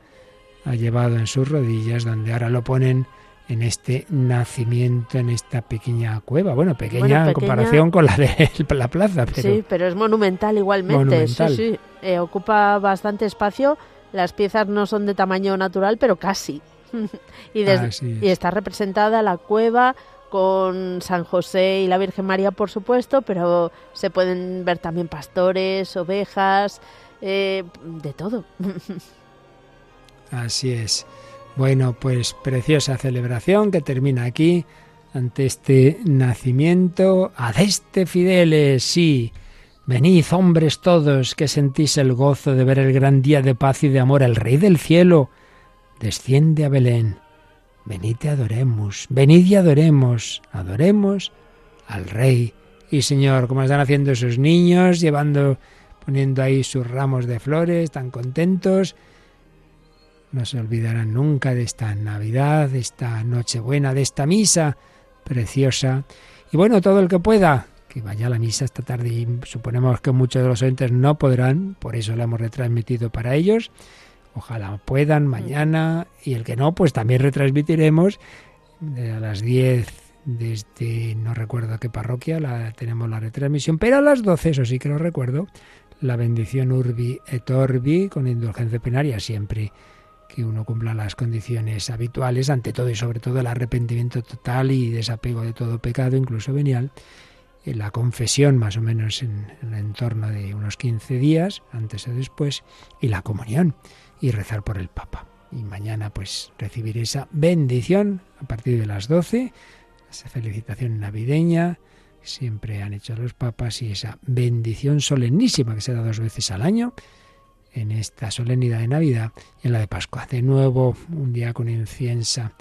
ha llevado en sus rodillas, donde ahora lo ponen en este nacimiento, en esta pequeña cueva. Bueno, pequeña, en comparación con la de la plaza. Pero sí, pero es monumental igualmente. Sí, sí. Eh, ocupa bastante espacio. Las piezas no son de tamaño natural, pero casi. [LAUGHS] y, y está representada la cueva con San José y la Virgen María, por supuesto, pero se pueden ver también pastores, ovejas, eh, de todo. [LAUGHS] Así es. Bueno, pues preciosa celebración que termina aquí ante este nacimiento. Adeste fideles, sí. Venid, hombres todos, que sentís el gozo de ver el gran día de paz y de amor, el Rey del cielo desciende a Belén. Venid y adoremos, venid y adoremos, adoremos al Rey y Señor, como están haciendo esos niños, llevando, poniendo ahí sus ramos de flores, tan contentos. No se olvidarán nunca de esta Navidad, de esta Nochebuena, de esta misa preciosa. Y bueno, todo el que pueda, que vaya a la misa esta tarde y suponemos que muchos de los oyentes no podrán, por eso la hemos retransmitido para ellos. Ojalá puedan mañana y el que no, pues también retransmitiremos. A las 10 desde no recuerdo qué parroquia, la, tenemos la retransmisión, pero a las 12, eso sí que lo recuerdo, la bendición Urbi et Orbi con indulgencia plenaria siempre que uno cumpla las condiciones habituales, ante todo y sobre todo el arrepentimiento total y desapego de todo pecado, incluso venial, la confesión más o menos en, en el entorno de unos 15 días, antes o después, y la comunión y rezar por el Papa. Y mañana pues recibir esa bendición a partir de las 12, esa felicitación navideña siempre han hecho los papas y esa bendición solemnísima que se da dos veces al año en esta solemnidad de Navidad y en la de Pascua. De nuevo un día con inciensa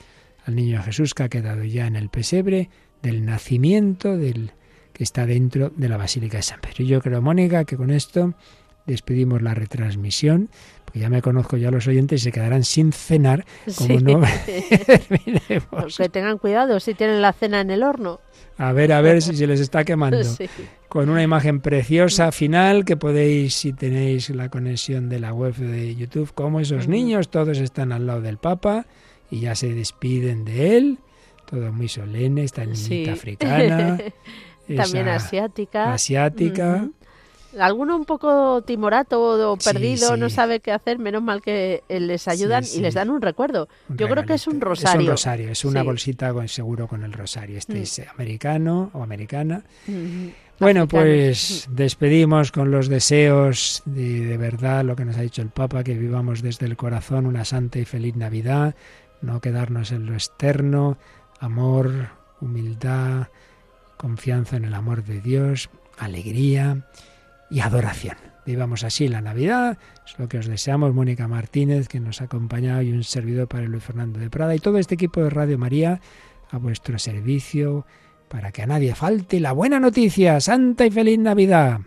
al niño Jesús que ha quedado ya en el pesebre del nacimiento del que está dentro de la Basílica de San Pedro. Y yo creo, Mónica, que con esto despedimos la retransmisión porque ya me conozco ya los oyentes y se quedarán sin cenar como no [LAUGHS] terminemos. Que tengan cuidado si tienen la cena en el horno. A ver, a ver si se les está quemando. [LAUGHS] Con una imagen preciosa final que podéis, si tenéis la conexión de la web de YouTube, como esos niños, todos están al lado del Papa y ya se despiden de él. Todo muy solemne, esta niñita africana. [LAUGHS] También asiática. Asiática. Alguno un poco timorato o perdido, no sabe qué hacer, menos mal que les ayudan y les dan un recuerdo. Yo creo que es un rosario. Es un rosario, es una bolsita con, seguro con el rosario. Este mm. es americano o americana. Bueno, pues despedimos con los deseos de, de verdad lo que nos ha dicho el Papa, que vivamos desde el corazón una santa y feliz Navidad, no quedarnos en lo externo, amor, humildad, confianza en el amor de Dios, alegría y adoración. Vivamos así la Navidad, es lo que os deseamos, Mónica Martínez, que nos ha acompañado, y un servidor para Luis Fernando de Prada, y todo este equipo de Radio María a vuestro servicio, para que a nadie falte la buena noticia. Santa y feliz Navidad.